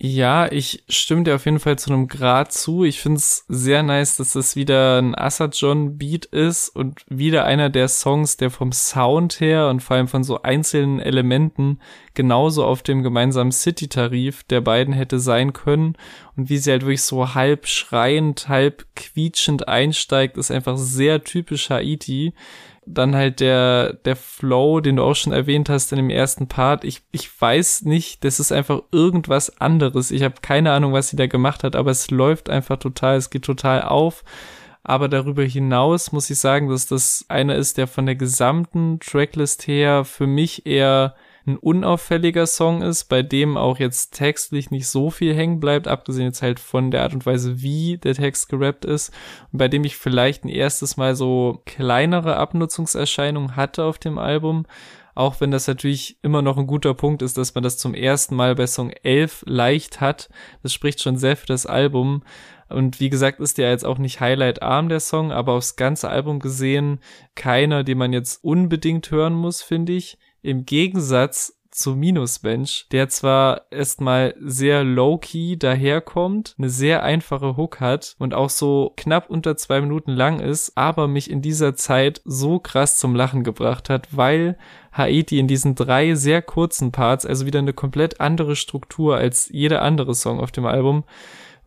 Speaker 2: Ja, ich stimme dir auf jeden Fall zu einem Grad zu. Ich finde es sehr nice, dass das wieder ein Assad John Beat ist und wieder einer der Songs, der vom Sound her und vor allem von so einzelnen Elementen genauso auf dem gemeinsamen City-Tarif der beiden hätte sein können. Und wie sie halt wirklich so halb schreiend, halb quietschend einsteigt, ist einfach sehr typisch Haiti dann halt der, der Flow, den du auch schon erwähnt hast in dem ersten Part. Ich, ich weiß nicht, das ist einfach irgendwas anderes. Ich habe keine Ahnung, was sie da gemacht hat, aber es läuft einfach total, es geht total auf. Aber darüber hinaus muss ich sagen, dass das einer ist, der von der gesamten Tracklist her für mich eher ein unauffälliger Song ist, bei dem auch jetzt textlich nicht so viel hängen bleibt, abgesehen jetzt halt von der Art und Weise, wie der Text gerappt ist, und bei dem ich vielleicht ein erstes Mal so kleinere Abnutzungserscheinungen hatte auf dem Album, Auch wenn das natürlich immer noch ein guter Punkt ist, dass man das zum ersten Mal bei Song 11 leicht hat. Das spricht schon sehr für das Album. Und wie gesagt, ist der jetzt auch nicht highlight-arm, der Song, aber aufs ganze Album gesehen keiner, den man jetzt unbedingt hören muss, finde ich. Im Gegensatz zu Minusbench, der zwar erstmal sehr low-key daherkommt, eine sehr einfache Hook hat und auch so knapp unter zwei Minuten lang ist, aber mich in dieser Zeit so krass zum Lachen gebracht hat, weil Haiti in diesen drei sehr kurzen Parts, also wieder eine komplett andere Struktur als jeder andere Song auf dem Album,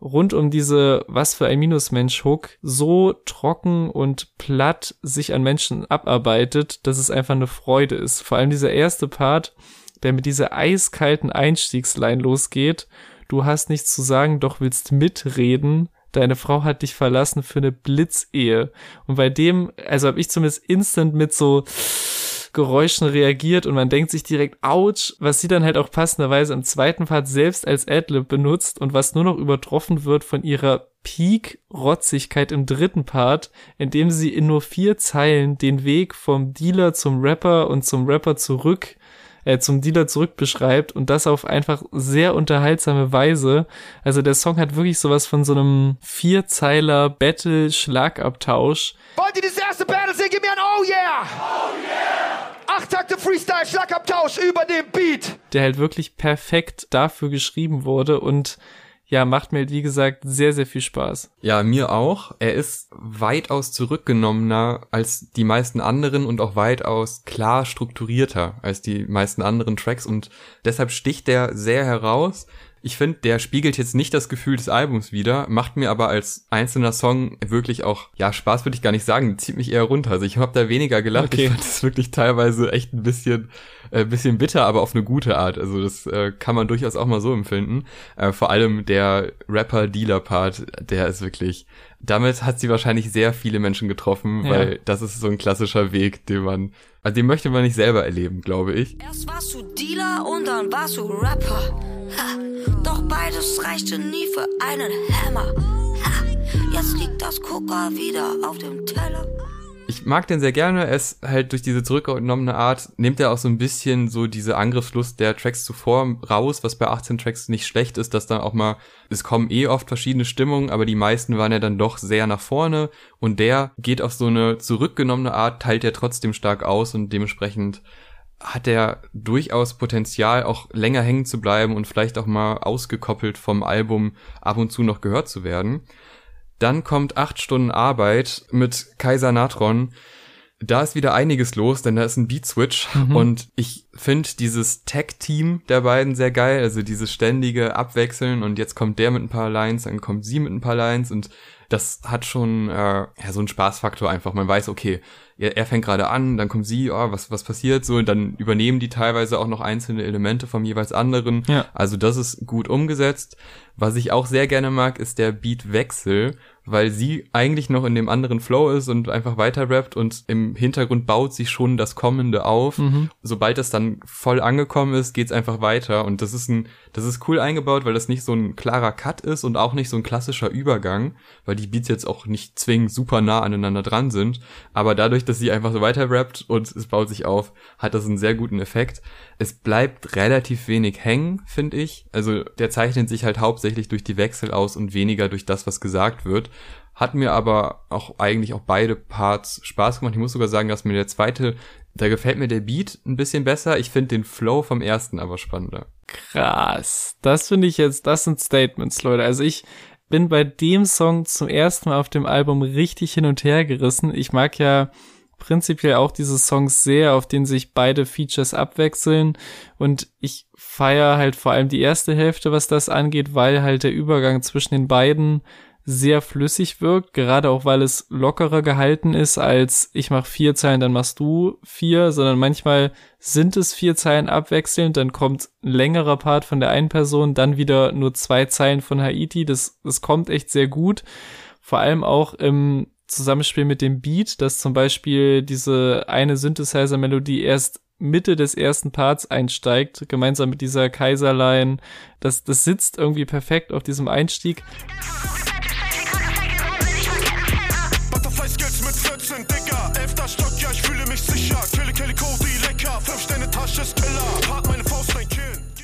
Speaker 2: rund um diese Was für ein Minusmensch-Hook so trocken und platt sich an Menschen abarbeitet, dass es einfach eine Freude ist. Vor allem dieser erste Part, der mit dieser eiskalten Einstiegsline losgeht. Du hast nichts zu sagen, doch willst mitreden. Deine Frau hat dich verlassen für eine Blitzehe. Und bei dem, also habe ich zumindest instant mit so Geräuschen reagiert und man denkt sich direkt, ouch, was sie dann halt auch passenderweise im zweiten Part selbst als Adlib benutzt und was nur noch übertroffen wird von ihrer Peak-Rotzigkeit im dritten Part, indem sie in nur vier Zeilen den Weg vom Dealer zum Rapper und zum Rapper zurück äh, zum Dealer zurück beschreibt und das auf einfach sehr unterhaltsame Weise. Also der Song hat wirklich sowas von so einem Vierzeiler Battle-Schlagabtausch.
Speaker 4: Wollt ihr das erste Battle sehen? Gib mir ein Oh yeah! Oh yeah! Acht Takte Freestyle, Schlagabtausch über dem Beat.
Speaker 2: Der halt wirklich perfekt dafür geschrieben wurde und ja, macht mir wie gesagt, sehr, sehr viel Spaß.
Speaker 1: Ja, mir auch. Er ist weitaus zurückgenommener als die meisten anderen und auch weitaus klar strukturierter als die meisten anderen Tracks und deshalb sticht er sehr heraus. Ich finde, der spiegelt jetzt nicht das Gefühl des Albums wieder, macht mir aber als einzelner Song wirklich auch, ja, Spaß würde ich gar nicht sagen, zieht mich eher runter. Also ich habe da weniger gelacht. Okay. Ich fand es wirklich teilweise echt ein bisschen, äh, bisschen bitter, aber auf eine gute Art. Also das äh, kann man durchaus auch mal so empfinden. Äh, vor allem der Rapper-Dealer-Part, der ist wirklich, damit hat sie wahrscheinlich sehr viele Menschen getroffen, ja. weil das ist so ein klassischer Weg, den man, also den möchte man nicht selber erleben, glaube ich.
Speaker 3: Erst warst du Dealer und dann warst du Rapper. Ha. Doch beides reichte nie für einen Hammer. Ha. Jetzt liegt das Coca wieder auf dem Teller.
Speaker 1: Ich mag den sehr gerne. Er ist halt durch diese zurückgenommene Art, nimmt er auch so ein bisschen so diese Angriffslust der Tracks zuvor raus, was bei 18 Tracks nicht schlecht ist, dass dann auch mal, es kommen eh oft verschiedene Stimmungen, aber die meisten waren ja dann doch sehr nach vorne und der geht auf so eine zurückgenommene Art, teilt er trotzdem stark aus und dementsprechend hat er durchaus Potenzial, auch länger hängen zu bleiben und vielleicht auch mal ausgekoppelt vom Album ab und zu noch gehört zu werden. Dann kommt acht Stunden Arbeit mit Kaiser Natron. Da ist wieder einiges los, denn da ist ein Beat-Switch mhm. und ich finde dieses Tag-Team der beiden sehr geil, also dieses ständige Abwechseln und jetzt kommt der mit ein paar Lines, dann kommt sie mit ein paar Lines und das hat schon äh, ja so einen Spaßfaktor einfach. Man weiß, okay, er, er fängt gerade an, dann kommt sie, oh, was was passiert so und dann übernehmen die teilweise auch noch einzelne Elemente vom jeweils anderen. Ja. Also das ist gut umgesetzt. Was ich auch sehr gerne mag, ist der Beatwechsel weil sie eigentlich noch in dem anderen Flow ist und einfach weiter rappt und im Hintergrund baut sich schon das Kommende auf. Mhm. Sobald das dann voll angekommen ist, geht's einfach weiter und das ist ein, das ist cool eingebaut, weil das nicht so ein klarer Cut ist und auch nicht so ein klassischer Übergang, weil die Beats jetzt auch nicht zwingend super nah aneinander dran sind, aber dadurch, dass sie einfach so weiter rappt und es baut sich auf, hat das einen sehr guten Effekt. Es bleibt relativ wenig hängen, finde ich. Also der zeichnet sich halt hauptsächlich durch die Wechsel aus und weniger durch das, was gesagt wird. Hat mir aber auch eigentlich auch beide Parts Spaß gemacht. Ich muss sogar sagen, dass mir der zweite, da gefällt mir der Beat ein bisschen besser. Ich finde den Flow vom ersten aber spannender.
Speaker 2: Krass. Das finde ich jetzt, das sind Statements, Leute. Also ich bin bei dem Song zum ersten Mal auf dem Album richtig hin und her gerissen. Ich mag ja prinzipiell auch diese Songs sehr, auf denen sich beide Features abwechseln. Und ich feiere halt vor allem die erste Hälfte, was das angeht, weil halt der Übergang zwischen den beiden sehr flüssig wirkt, gerade auch weil es lockerer gehalten ist als ich mach vier Zeilen, dann machst du vier, sondern manchmal sind es vier Zeilen abwechselnd, dann kommt ein längerer Part von der einen Person, dann wieder nur zwei Zeilen von Haiti, das, das kommt echt sehr gut. Vor allem auch im Zusammenspiel mit dem Beat, dass zum Beispiel diese eine Synthesizer-Melodie erst Mitte des ersten Parts einsteigt, gemeinsam mit dieser Kaiserlein. Das, das sitzt irgendwie perfekt auf diesem Einstieg.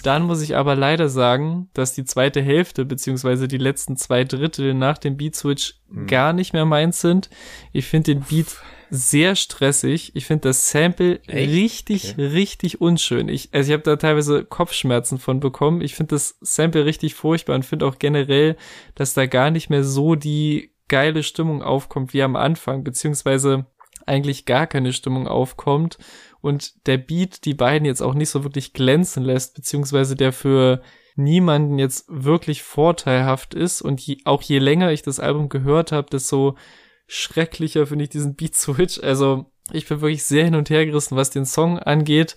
Speaker 2: Dann muss ich aber leider sagen, dass die zweite Hälfte beziehungsweise die letzten zwei Drittel nach dem Beat Switch
Speaker 1: Hm.
Speaker 2: gar nicht mehr meins sind. Ich finde den Beat sehr stressig. Ich finde das Sample
Speaker 1: Echt?
Speaker 2: richtig, richtig unschön. Ich, also ich habe da teilweise Kopfschmerzen von bekommen. Ich finde das Sample richtig furchtbar und finde auch generell, dass da gar nicht mehr so die geile Stimmung aufkommt wie am Anfang, beziehungsweise eigentlich gar keine Stimmung aufkommt und der Beat die beiden jetzt auch nicht so wirklich glänzen lässt, beziehungsweise der für niemanden jetzt wirklich vorteilhaft ist und je, auch je länger ich das Album gehört habe, desto schrecklicher finde ich diesen Beat Switch. Also ich bin wirklich sehr hin und her gerissen, was den Song angeht,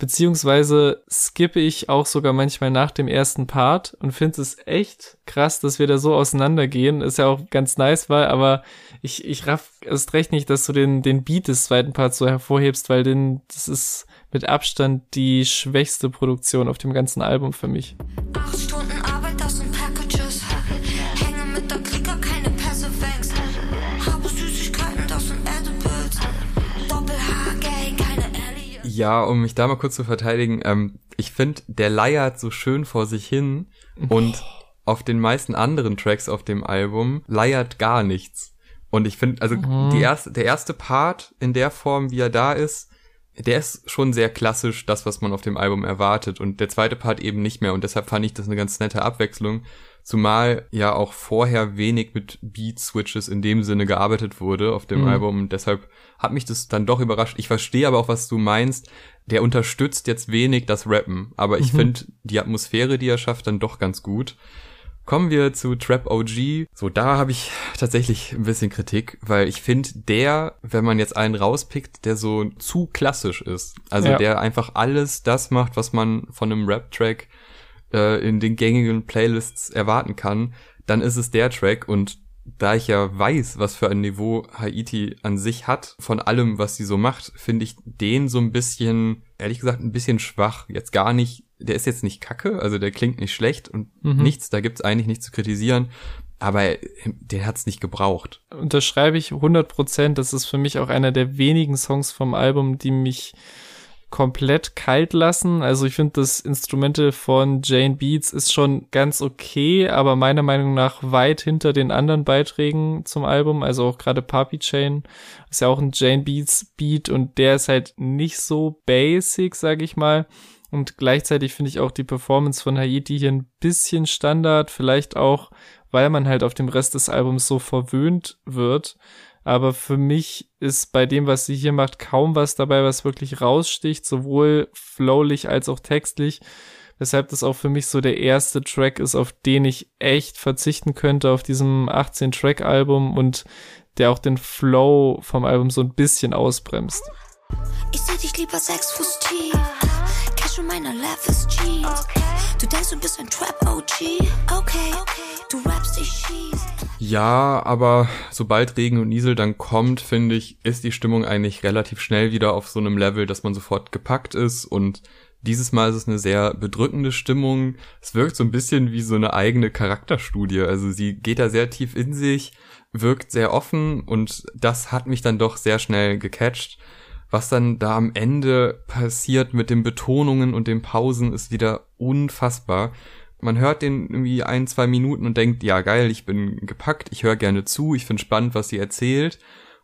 Speaker 2: beziehungsweise skippe ich auch sogar manchmal nach dem ersten Part und finde es echt krass, dass wir da so auseinandergehen. Ist ja auch ganz nice, weil, aber ich, ich raff erst recht nicht, dass du den, den Beat des zweiten Parts so hervorhebst, weil den, das ist mit Abstand die schwächste Produktion auf dem ganzen Album für mich.
Speaker 3: Acht Stunden
Speaker 1: Ja, um mich da mal kurz zu verteidigen, ähm, ich finde, der leiert so schön vor sich hin und auf den meisten anderen Tracks auf dem Album leiert gar nichts. Und ich finde, also die erste, der erste Part in der Form, wie er da ist, der ist schon sehr klassisch, das, was man auf dem Album erwartet. Und der zweite Part eben nicht mehr. Und deshalb fand ich das eine ganz nette Abwechslung. Zumal ja auch vorher wenig mit Beat-Switches in dem Sinne gearbeitet wurde auf dem
Speaker 2: Mhm.
Speaker 1: Album. Deshalb hat mich das dann doch überrascht. Ich verstehe aber auch, was du meinst. Der unterstützt jetzt wenig das Rappen. Aber ich
Speaker 2: Mhm.
Speaker 1: finde die Atmosphäre, die er schafft, dann doch ganz gut. Kommen wir zu Trap OG. So, da habe ich tatsächlich ein bisschen Kritik, weil ich finde, der, wenn man jetzt einen rauspickt, der so zu klassisch ist, also
Speaker 2: Ja.
Speaker 1: der einfach alles das macht, was man von einem Rap-Track äh, in den gängigen Playlists erwarten kann, dann ist es der Track und da ich ja weiß, was für ein Niveau Haiti an sich hat, von allem, was sie so macht, finde ich den so ein bisschen, ehrlich gesagt, ein bisschen schwach. Jetzt gar nicht, der ist jetzt nicht kacke, also der klingt nicht schlecht und
Speaker 2: Mhm.
Speaker 1: nichts, da gibt's eigentlich nichts zu kritisieren, aber der hat's nicht gebraucht.
Speaker 2: unterschreibe ich 100 Prozent. Das ist für mich auch einer der wenigen Songs vom Album, die mich komplett kalt lassen. Also ich finde, das Instrumental von Jane Beats ist schon ganz okay, aber meiner Meinung nach weit hinter den anderen Beiträgen zum Album. Also auch gerade Papi Chain ist ja auch ein Jane Beats Beat und der ist halt nicht so basic, sag ich mal. Und gleichzeitig finde ich auch die Performance von Haiti hier ein bisschen Standard, vielleicht auch, weil man halt auf dem Rest des Albums so verwöhnt wird. Aber für mich ist bei dem, was sie hier macht, kaum was dabei, was wirklich raussticht, sowohl flowlich als auch textlich. Weshalb das auch für mich so der erste Track ist, auf den ich echt verzichten könnte auf diesem 18-Track-Album und der auch den Flow vom Album so ein bisschen ausbremst.
Speaker 3: Ich seh dich lieber sechs Fuß tief. Cash in meiner Levis Jeans. Du denkst, du bist ein Trap-OG. Okay, du rappst, ich schieß.
Speaker 1: Ja, aber sobald Regen und Niesel dann kommt, finde ich, ist die Stimmung eigentlich relativ schnell wieder auf so einem Level, dass man sofort gepackt ist und dieses Mal ist es eine sehr bedrückende Stimmung. Es wirkt so ein bisschen wie so eine eigene Charakterstudie. Also sie geht da sehr tief in sich, wirkt sehr offen und das hat mich dann doch sehr schnell gecatcht. Was dann da am Ende passiert mit den Betonungen und den Pausen ist wieder unfassbar. Man hört den irgendwie ein, zwei Minuten und denkt, ja geil, ich bin gepackt, ich höre gerne zu, ich finde spannend, was sie erzählt.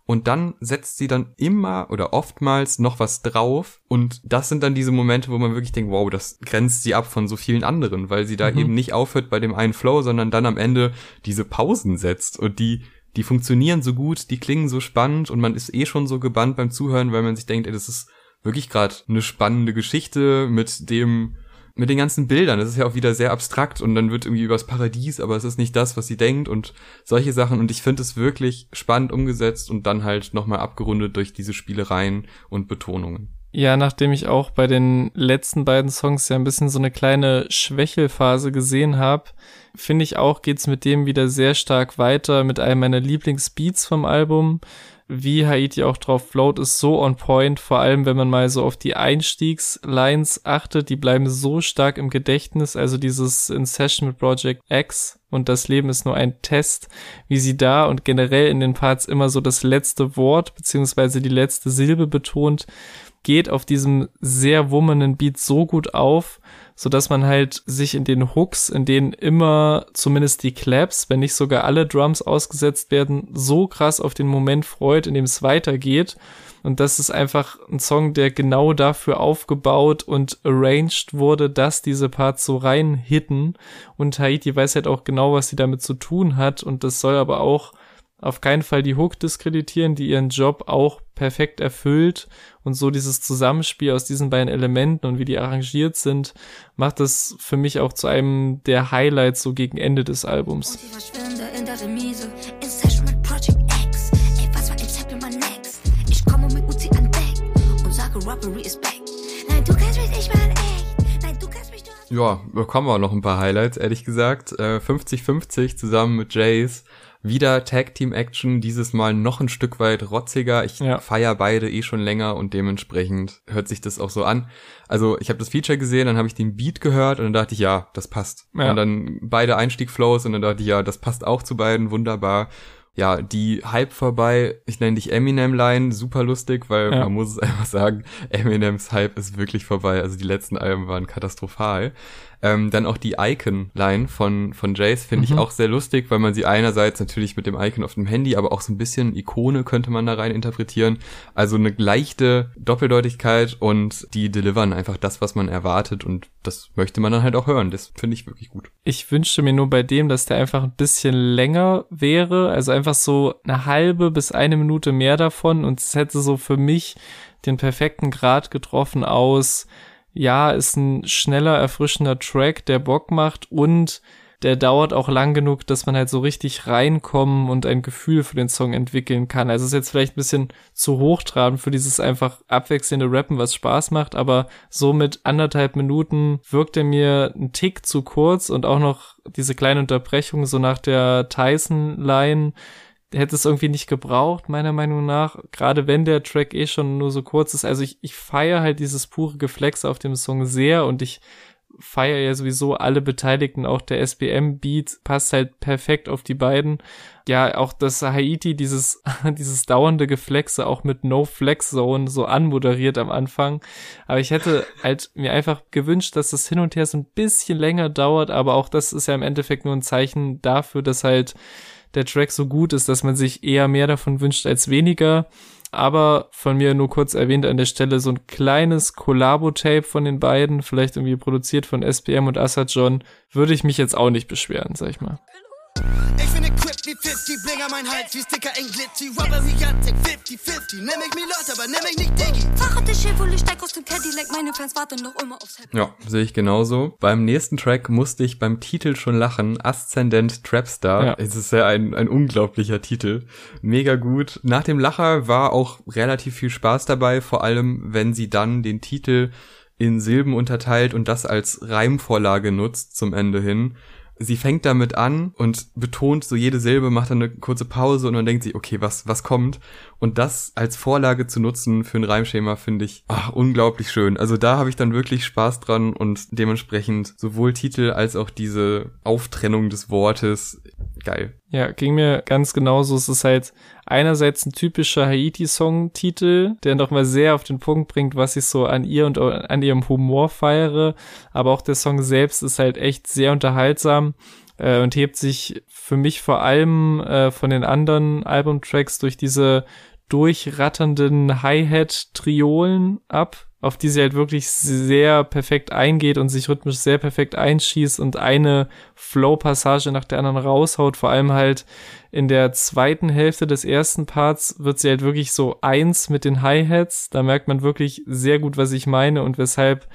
Speaker 1: Und dann setzt sie dann immer oder oftmals noch was drauf. Und das sind dann diese Momente, wo man wirklich denkt, wow, das grenzt sie ab von so vielen anderen, weil sie da
Speaker 2: Mhm.
Speaker 1: eben nicht aufhört bei dem einen Flow, sondern dann am Ende diese Pausen setzt. Und die, die funktionieren so gut, die klingen so spannend und man ist eh schon so gebannt beim Zuhören, weil man sich denkt, ey, das ist wirklich gerade eine spannende Geschichte mit dem mit den ganzen Bildern. Das ist ja auch wieder sehr abstrakt und dann wird irgendwie übers Paradies, aber es ist nicht das, was sie denkt und solche Sachen. Und ich finde es wirklich spannend umgesetzt und dann halt nochmal abgerundet durch diese Spielereien und Betonungen.
Speaker 2: Ja, nachdem ich auch bei den letzten beiden Songs ja ein bisschen so eine kleine Schwächelphase gesehen habe, finde ich auch, geht's mit dem wieder sehr stark weiter mit einem meiner Lieblingsbeats vom Album. Wie Haiti auch drauf float, ist so on point, vor allem wenn man mal so auf die Einstiegslines achtet, die bleiben so stark im Gedächtnis, also dieses In Session mit Project X und das Leben ist nur ein Test, wie sie da und generell in den Parts immer so das letzte Wort beziehungsweise die letzte Silbe betont, geht auf diesem sehr wummenden Beat so gut auf, so dass man halt sich in den Hooks, in denen immer zumindest die Claps, wenn nicht sogar alle Drums ausgesetzt werden, so krass auf den Moment freut, in dem es weitergeht. Und das ist einfach ein Song, der genau dafür aufgebaut und arranged wurde, dass diese Parts so reinhitten. Und Haiti weiß halt auch genau, was sie damit zu tun hat. Und das soll aber auch auf keinen Fall die Hook diskreditieren, die ihren Job auch perfekt erfüllt und so dieses Zusammenspiel aus diesen beiden Elementen und wie die arrangiert sind, macht das für mich auch zu einem der Highlights so gegen Ende des Albums.
Speaker 1: Ja, bekommen wir noch ein paar Highlights, ehrlich gesagt. Äh, 50-50 zusammen mit Jace. Wieder Tag Team Action, dieses Mal noch ein Stück weit rotziger. Ich
Speaker 2: Ja.
Speaker 1: feier beide eh schon länger und dementsprechend hört sich das auch so an. Also ich habe das Feature gesehen, dann habe ich den Beat gehört und dann dachte ich, ja, das passt.
Speaker 2: Ja.
Speaker 1: Und dann beide Einstieg-Flows und dann dachte ich, ja, das passt auch zu beiden, wunderbar. Ja, die Hype vorbei, ich nenne dich Eminem-Line, super lustig, weil
Speaker 2: Ja.
Speaker 1: man muss es einfach sagen, Eminems Hype ist wirklich vorbei. Also die letzten Alben waren katastrophal. Ähm, dann auch die Icon-Line von, von Jace finde
Speaker 2: Mhm.
Speaker 1: ich auch sehr lustig, weil man sie einerseits natürlich mit dem Icon auf dem Handy, aber auch so ein bisschen Ikone könnte man da rein interpretieren. Also eine leichte Doppeldeutigkeit und die delivern einfach das, was man erwartet und das möchte man dann halt auch hören. Das finde ich wirklich gut.
Speaker 2: Ich wünschte mir nur bei dem, dass der einfach ein bisschen länger wäre, also einfach so eine halbe bis eine Minute mehr davon und es hätte so für mich den perfekten Grad getroffen aus, ja, ist ein schneller, erfrischender Track, der Bock macht und der dauert auch lang genug, dass man halt so richtig reinkommen und ein Gefühl für den Song entwickeln kann. Also ist jetzt vielleicht ein bisschen zu hochtrabend für dieses einfach abwechselnde Rappen, was Spaß macht, aber so mit anderthalb Minuten wirkt er mir ein Tick zu kurz und auch noch diese kleine Unterbrechung so nach der Tyson-Line hätte es irgendwie nicht gebraucht, meiner Meinung nach. Gerade wenn der Track eh schon nur so kurz ist. Also ich, ich feiere halt dieses pure Geflex auf dem Song sehr und ich feiere ja sowieso alle Beteiligten. Auch der SBM-Beat passt halt perfekt auf die beiden. Ja, auch das Haiti, dieses, dieses dauernde Geflexe auch mit No Flex Zone so anmoderiert am Anfang. Aber ich hätte halt mir einfach gewünscht, dass das hin und her so ein bisschen länger dauert. Aber auch das ist ja im Endeffekt nur ein Zeichen dafür, dass halt der Track so gut ist, dass man sich eher mehr davon wünscht als weniger. Aber von mir nur kurz erwähnt an der Stelle so ein kleines Collabo-Tape von den beiden, vielleicht irgendwie produziert von SPM und Assad John, würde ich mich jetzt auch nicht beschweren, sag ich mal.
Speaker 5: Ich bin equipped wie 50, Blinger mein Hals wie Sticker in Glitzy. Robbery Jantek 50-50. Nimm ich mir Leute, aber nimm ich nicht Diggi.
Speaker 3: Fahrrad der Chevrolet, steig aus dem Cadillac. Meine Fans warten noch immer aufs Happy.
Speaker 1: Ja, sehe ich genauso. Beim nächsten Track musste ich beim Titel schon lachen. Aszendent Trapstar.
Speaker 2: Ja.
Speaker 1: Es ist ja ein, ein unglaublicher Titel. Mega gut. Nach dem Lacher war auch relativ viel Spaß dabei, vor allem wenn sie dann den Titel in Silben unterteilt und das als Reimvorlage nutzt zum Ende hin. Sie fängt damit an und betont so jede Silbe, macht dann eine kurze Pause und dann denkt sie, okay, was, was kommt? Und das als Vorlage zu nutzen für ein Reimschema finde ich ach, unglaublich schön. Also da habe ich dann wirklich Spaß dran und dementsprechend sowohl Titel als auch diese Auftrennung des Wortes geil.
Speaker 2: Ja, ging mir ganz genauso. Es ist halt einerseits ein typischer Haiti-Song-Titel, der noch mal sehr auf den Punkt bringt, was ich so an ihr und an ihrem Humor feiere. Aber auch der Song selbst ist halt echt sehr unterhaltsam äh, und hebt sich für mich vor allem äh, von den anderen Albumtracks durch diese durchratternden Hi-Hat-Triolen ab, auf die sie halt wirklich sehr perfekt eingeht und sich rhythmisch sehr perfekt einschießt und eine Flow-Passage nach der anderen raushaut. Vor allem halt in der zweiten Hälfte des ersten Parts wird sie halt wirklich so eins mit den Hi-Hats. Da merkt man wirklich sehr gut, was ich meine und weshalb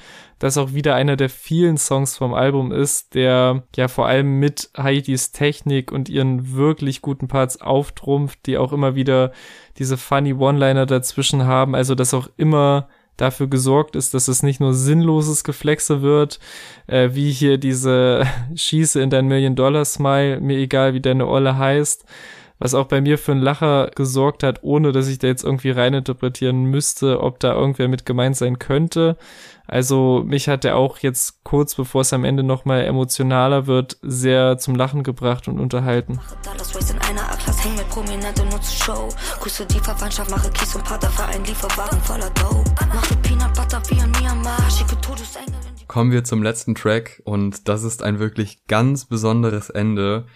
Speaker 2: das auch wieder einer der vielen Songs vom Album ist, der ja vor allem mit Haitis Technik und ihren wirklich guten Parts auftrumpft, die auch immer wieder diese funny One-Liner dazwischen haben, also dass auch immer dafür gesorgt ist, dass es nicht nur sinnloses Geflexe wird, äh, wie hier diese Schieße in dein Million-Dollar-Smile, mir egal wie deine Olle heißt, was auch bei mir für einen Lacher gesorgt hat, ohne dass ich da jetzt irgendwie reininterpretieren müsste, ob da irgendwer mit gemeint sein könnte. Also mich hat er auch jetzt kurz bevor es am Ende nochmal emotionaler wird, sehr zum Lachen gebracht und unterhalten.
Speaker 1: Kommen wir zum letzten Track und das ist ein wirklich ganz besonderes Ende.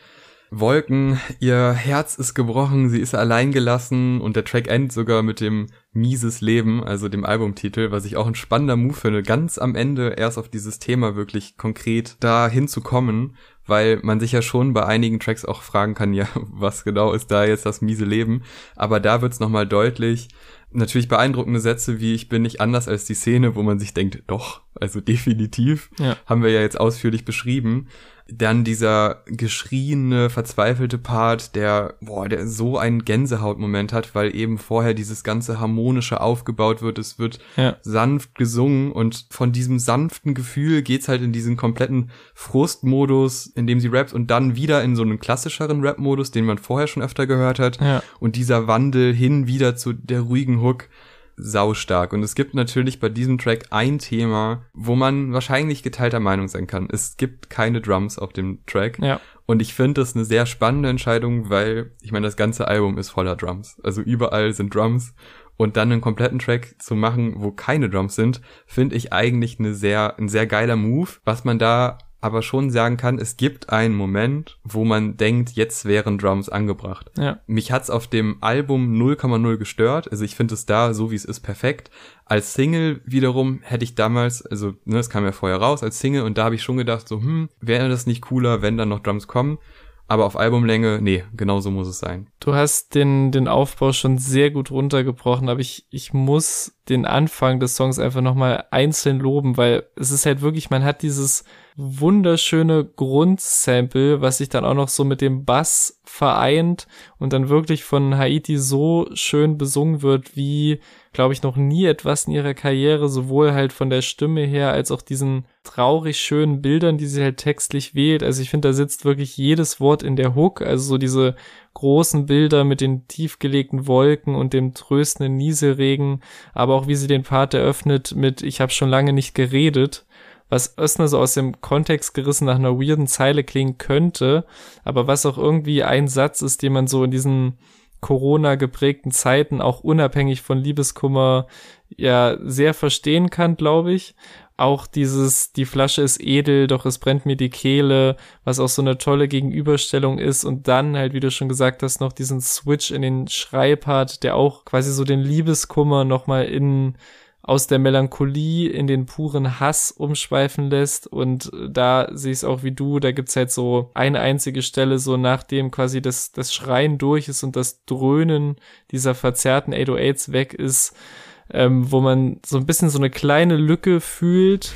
Speaker 1: Wolken, ihr Herz ist gebrochen, sie ist allein gelassen und der Track endet sogar mit dem Mieses Leben, also dem Albumtitel, was ich auch ein spannender Move finde, ganz am Ende erst auf dieses Thema wirklich konkret da hinzukommen, weil man sich ja schon bei einigen Tracks auch fragen kann, ja, was genau ist da jetzt das miese Leben, aber da wird's nochmal deutlich, natürlich beeindruckende Sätze wie ich bin nicht anders als die Szene, wo man sich denkt, doch, also definitiv,
Speaker 2: Ja.
Speaker 1: haben wir ja jetzt ausführlich beschrieben. Dann dieser geschriene, verzweifelte Part, der, boah, der so einen Gänsehautmoment hat, weil eben vorher dieses ganze harmonische aufgebaut wird. Es wird
Speaker 2: Ja.
Speaker 1: sanft gesungen und von diesem sanften Gefühl geht's halt in diesen kompletten Frustmodus, in dem sie rappt und dann wieder in so einen klassischeren Rap-Modus, den man vorher schon öfter gehört hat.
Speaker 2: Ja.
Speaker 1: Und dieser Wandel hin wieder zu der ruhigen Hook saustark. Und es gibt natürlich bei diesem Track ein Thema, wo man wahrscheinlich geteilter Meinung sein kann. Es gibt keine Drums auf dem Track.
Speaker 2: Ja.
Speaker 1: Und ich finde das eine sehr spannende Entscheidung, weil ich meine, das ganze Album ist voller Drums. Also überall sind Drums. Und dann einen kompletten Track zu machen, wo keine Drums sind, finde ich eigentlich eine sehr, ein sehr geiler Move. Was man da aber schon sagen kann, es gibt einen Moment, wo man denkt, jetzt wären Drums angebracht.
Speaker 2: Ja.
Speaker 1: Mich hat's auf dem Album 0,0 gestört. Also ich finde es da, so wie es ist, perfekt. Als Single wiederum hätte ich damals, also ne, es kam ja vorher raus als Single und da habe ich schon gedacht, so, hm, wäre das nicht cooler, wenn dann noch Drums kommen. Aber auf Albumlänge, nee, genau so muss es sein.
Speaker 2: Du hast den, den Aufbau schon sehr gut runtergebrochen, aber ich, ich muss den Anfang des Songs einfach nochmal einzeln loben, weil es ist halt wirklich, man hat dieses wunderschöne Grundsample, was sich dann auch noch so mit dem Bass vereint und dann wirklich von Haiti so schön besungen wird, wie, glaube ich, noch nie etwas in ihrer Karriere, sowohl halt von der Stimme her als auch diesen traurig schönen Bildern, die sie halt textlich wählt. Also ich finde, da sitzt wirklich jedes Wort in der Hook, also so diese großen Bilder mit den tiefgelegten Wolken und dem tröstenden Nieselregen, aber auch wie sie den Part eröffnet mit Ich habe schon lange nicht geredet, was erstmal so aus dem Kontext gerissen nach einer weirden Zeile klingen könnte, aber was auch irgendwie ein Satz ist, den man so in diesen Corona geprägten Zeiten auch unabhängig von Liebeskummer ja sehr verstehen kann, glaube ich. Auch dieses, die Flasche ist edel, doch es brennt mir die Kehle, was auch so eine tolle Gegenüberstellung ist und dann halt, wie du schon gesagt hast, noch diesen Switch in den Schreipart, der auch quasi so den Liebeskummer nochmal in aus der Melancholie in den puren Hass umschweifen lässt und da sehe ich es auch wie du, da gibt's halt so eine einzige Stelle, so nachdem quasi das, das Schreien durch ist und das Dröhnen dieser verzerrten 808s weg ist, ähm, wo man so ein bisschen so eine kleine Lücke fühlt.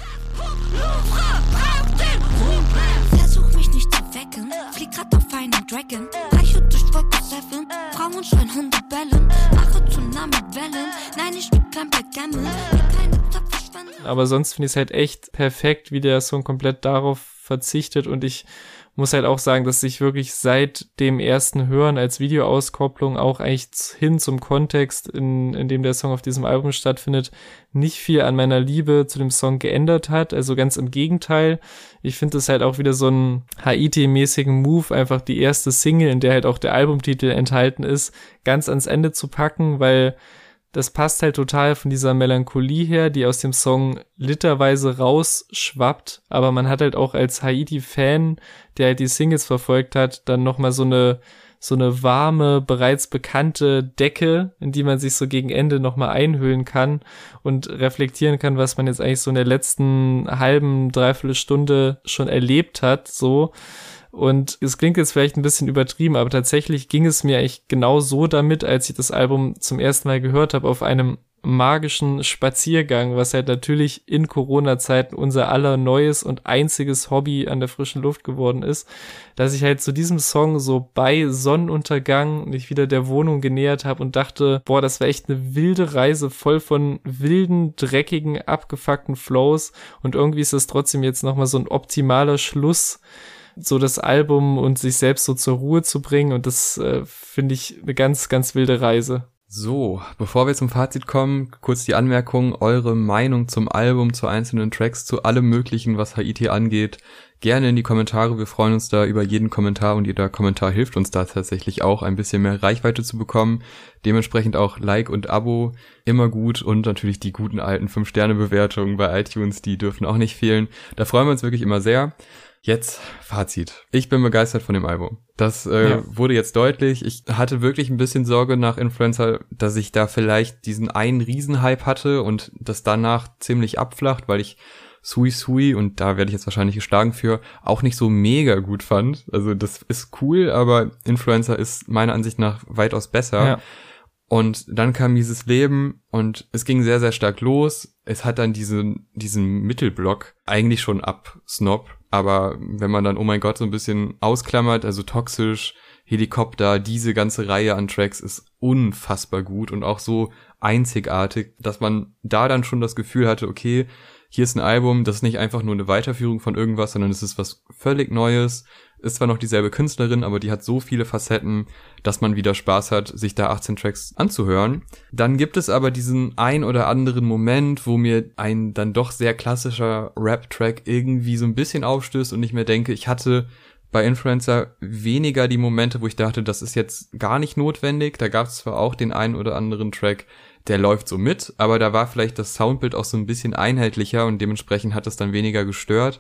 Speaker 3: Versuch mich nicht zu wecken. Flieg grad auf einem Dragon. Reiche durch Wolke 7. Frauen schreien, Hunde bellen. Mache Tsunami-Wellen. Nein,
Speaker 2: Aber sonst finde ich es halt echt perfekt, wie der Song komplett darauf verzichtet und ich muss halt auch sagen, dass ich wirklich seit dem ersten Hören als Videoauskopplung auch eigentlich hin zum Kontext, in, in dem der Song auf diesem Album stattfindet, nicht viel an meiner Liebe zu dem Song geändert hat. Also ganz im Gegenteil. Ich finde es halt auch wieder so einen Haiti-mäßigen Move, einfach die erste Single, in der halt auch der Albumtitel enthalten ist, ganz ans Ende zu packen, weil das passt halt total von dieser Melancholie her, die aus dem Song literweise rausschwappt, aber man hat halt auch als Haiti-Fan, der halt die Singles verfolgt hat, dann nochmal so eine, so eine warme, bereits bekannte Decke, in die man sich so gegen Ende nochmal einhüllen kann und reflektieren kann, was man jetzt eigentlich so in der letzten halben, dreiviertel Stunde schon erlebt hat, so. Und es klingt jetzt vielleicht ein bisschen übertrieben, aber tatsächlich ging es mir eigentlich genau so damit, als ich das Album zum ersten Mal gehört habe, auf einem magischen Spaziergang, was halt natürlich in Corona-Zeiten unser aller neues und einziges Hobby an der frischen Luft geworden ist, dass ich halt zu diesem Song so bei Sonnenuntergang mich wieder der Wohnung genähert habe und dachte, boah, das war echt eine wilde Reise voll von wilden, dreckigen, abgefuckten Flows. Und irgendwie ist das trotzdem jetzt nochmal so ein optimaler Schluss so das Album und sich selbst so zur Ruhe zu bringen und das äh, finde ich eine ganz, ganz wilde Reise.
Speaker 1: So, bevor wir zum Fazit kommen, kurz die Anmerkung, eure Meinung zum Album, zu einzelnen Tracks, zu allem möglichen, was Haiti angeht, gerne in die Kommentare. Wir freuen uns da über jeden Kommentar und jeder Kommentar hilft uns da tatsächlich auch, ein bisschen mehr Reichweite zu bekommen. Dementsprechend auch Like und Abo immer gut und natürlich die guten alten 5-Sterne-Bewertungen bei iTunes, die dürfen auch nicht fehlen. Da freuen wir uns wirklich immer sehr. Jetzt Fazit. Ich bin begeistert von dem Album. Das äh, ja. wurde jetzt deutlich. Ich hatte wirklich ein bisschen Sorge nach Influencer, dass ich da vielleicht diesen einen Riesenhype hatte und das danach ziemlich abflacht, weil ich Sui Sui, und da werde ich jetzt wahrscheinlich geschlagen für, auch nicht so mega gut fand. Also das ist cool, aber Influencer ist meiner Ansicht nach weitaus besser. Ja. Und dann kam dieses Leben und es ging sehr, sehr stark los. Es hat dann diesen, diesen Mittelblock eigentlich schon ab Snob. Aber wenn man dann, oh mein Gott, so ein bisschen ausklammert, also toxisch, Helikopter, diese ganze Reihe an Tracks ist unfassbar gut und auch so einzigartig, dass man da dann schon das Gefühl hatte, okay, hier ist ein Album, das ist nicht einfach nur eine Weiterführung von irgendwas, sondern es ist was völlig Neues. Ist zwar noch dieselbe Künstlerin, aber die hat so viele Facetten, dass man wieder Spaß hat, sich da 18 Tracks anzuhören. Dann gibt es aber diesen ein oder anderen Moment, wo mir ein dann doch sehr klassischer Rap-Track irgendwie so ein bisschen aufstößt und ich mir denke, ich hatte bei Influencer weniger die Momente, wo ich dachte, das ist jetzt gar nicht notwendig. Da gab es zwar auch den einen oder anderen Track, der läuft so mit, aber da war vielleicht das Soundbild auch so ein bisschen einheitlicher und dementsprechend hat es dann weniger gestört.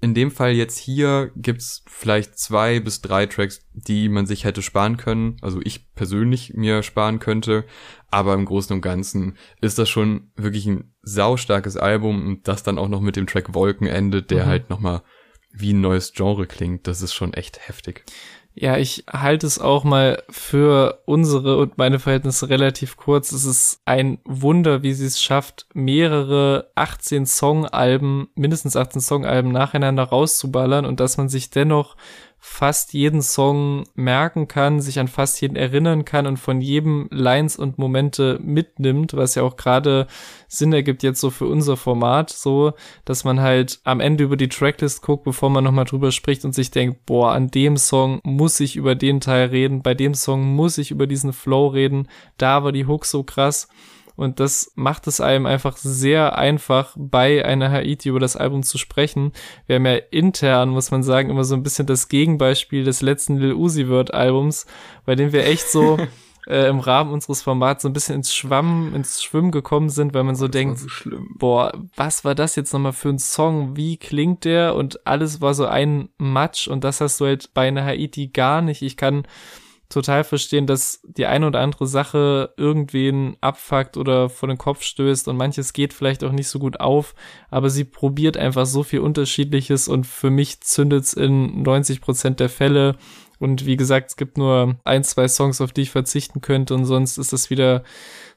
Speaker 1: In dem Fall jetzt hier gibt's vielleicht zwei bis drei Tracks, die man sich hätte sparen können, also ich persönlich mir sparen könnte, aber im Großen und Ganzen ist das schon wirklich ein saustarkes Album und das dann auch noch mit dem Track Wolken endet, der mhm. halt nochmal wie ein neues Genre klingt, das ist schon echt heftig.
Speaker 2: Ja, ich halte es auch mal für unsere und meine Verhältnisse relativ kurz. Es ist ein Wunder, wie sie es schafft, mehrere 18 Songalben, mindestens 18 Songalben nacheinander rauszuballern und dass man sich dennoch fast jeden Song merken kann, sich an fast jeden erinnern kann und von jedem Lines und Momente mitnimmt, was ja auch gerade Sinn ergibt jetzt so für unser Format, so, dass man halt am Ende über die Tracklist guckt, bevor man nochmal drüber spricht und sich denkt, boah, an dem Song muss ich über den Teil reden, bei dem Song muss ich über diesen Flow reden, da war die Hook so krass. Und das macht es einem einfach sehr einfach, bei einer Haiti über das Album zu sprechen. Wir haben ja intern, muss man sagen, immer so ein bisschen das Gegenbeispiel des letzten Lil Uzi Word Albums, bei dem wir echt so äh, im Rahmen unseres Formats so ein bisschen ins Schwamm, ins Schwimmen gekommen sind, weil man so das denkt, so boah, was war das jetzt nochmal für ein Song? Wie klingt der? Und alles war so ein Matsch und das hast du halt bei einer Haiti gar nicht. Ich kann total verstehen, dass die eine oder andere Sache irgendwen abfuckt oder vor den Kopf stößt und manches geht vielleicht auch nicht so gut auf, aber sie probiert einfach so viel Unterschiedliches und für mich zündet's in 90 Prozent der Fälle. Und wie gesagt, es gibt nur ein, zwei Songs, auf die ich verzichten könnte und sonst ist das wieder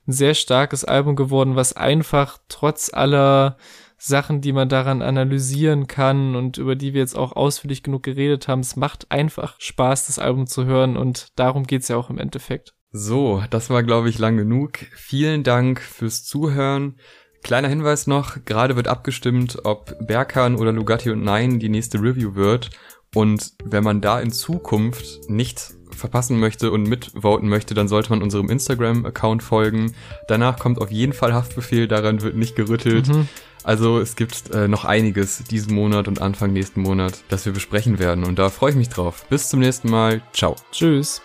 Speaker 2: ein sehr starkes Album geworden, was einfach trotz aller Sachen, die man daran analysieren kann und über die wir jetzt auch ausführlich genug geredet haben. Es macht einfach Spaß, das Album zu hören und darum geht's ja auch im Endeffekt.
Speaker 1: So, das war, glaube ich, lang genug. Vielen Dank fürs Zuhören. Kleiner Hinweis noch, gerade wird abgestimmt, ob Berkan oder Lugatti und Nein die nächste Review wird. Und wenn man da in Zukunft nicht verpassen möchte und mitvoten möchte, dann sollte man unserem Instagram-Account folgen. Danach kommt auf jeden Fall Haftbefehl, daran wird nicht gerüttelt. Mhm. Also es gibt äh, noch einiges diesen Monat und Anfang nächsten Monat, das wir besprechen werden. Und da freue ich mich drauf. Bis zum nächsten Mal. Ciao.
Speaker 2: Tschüss.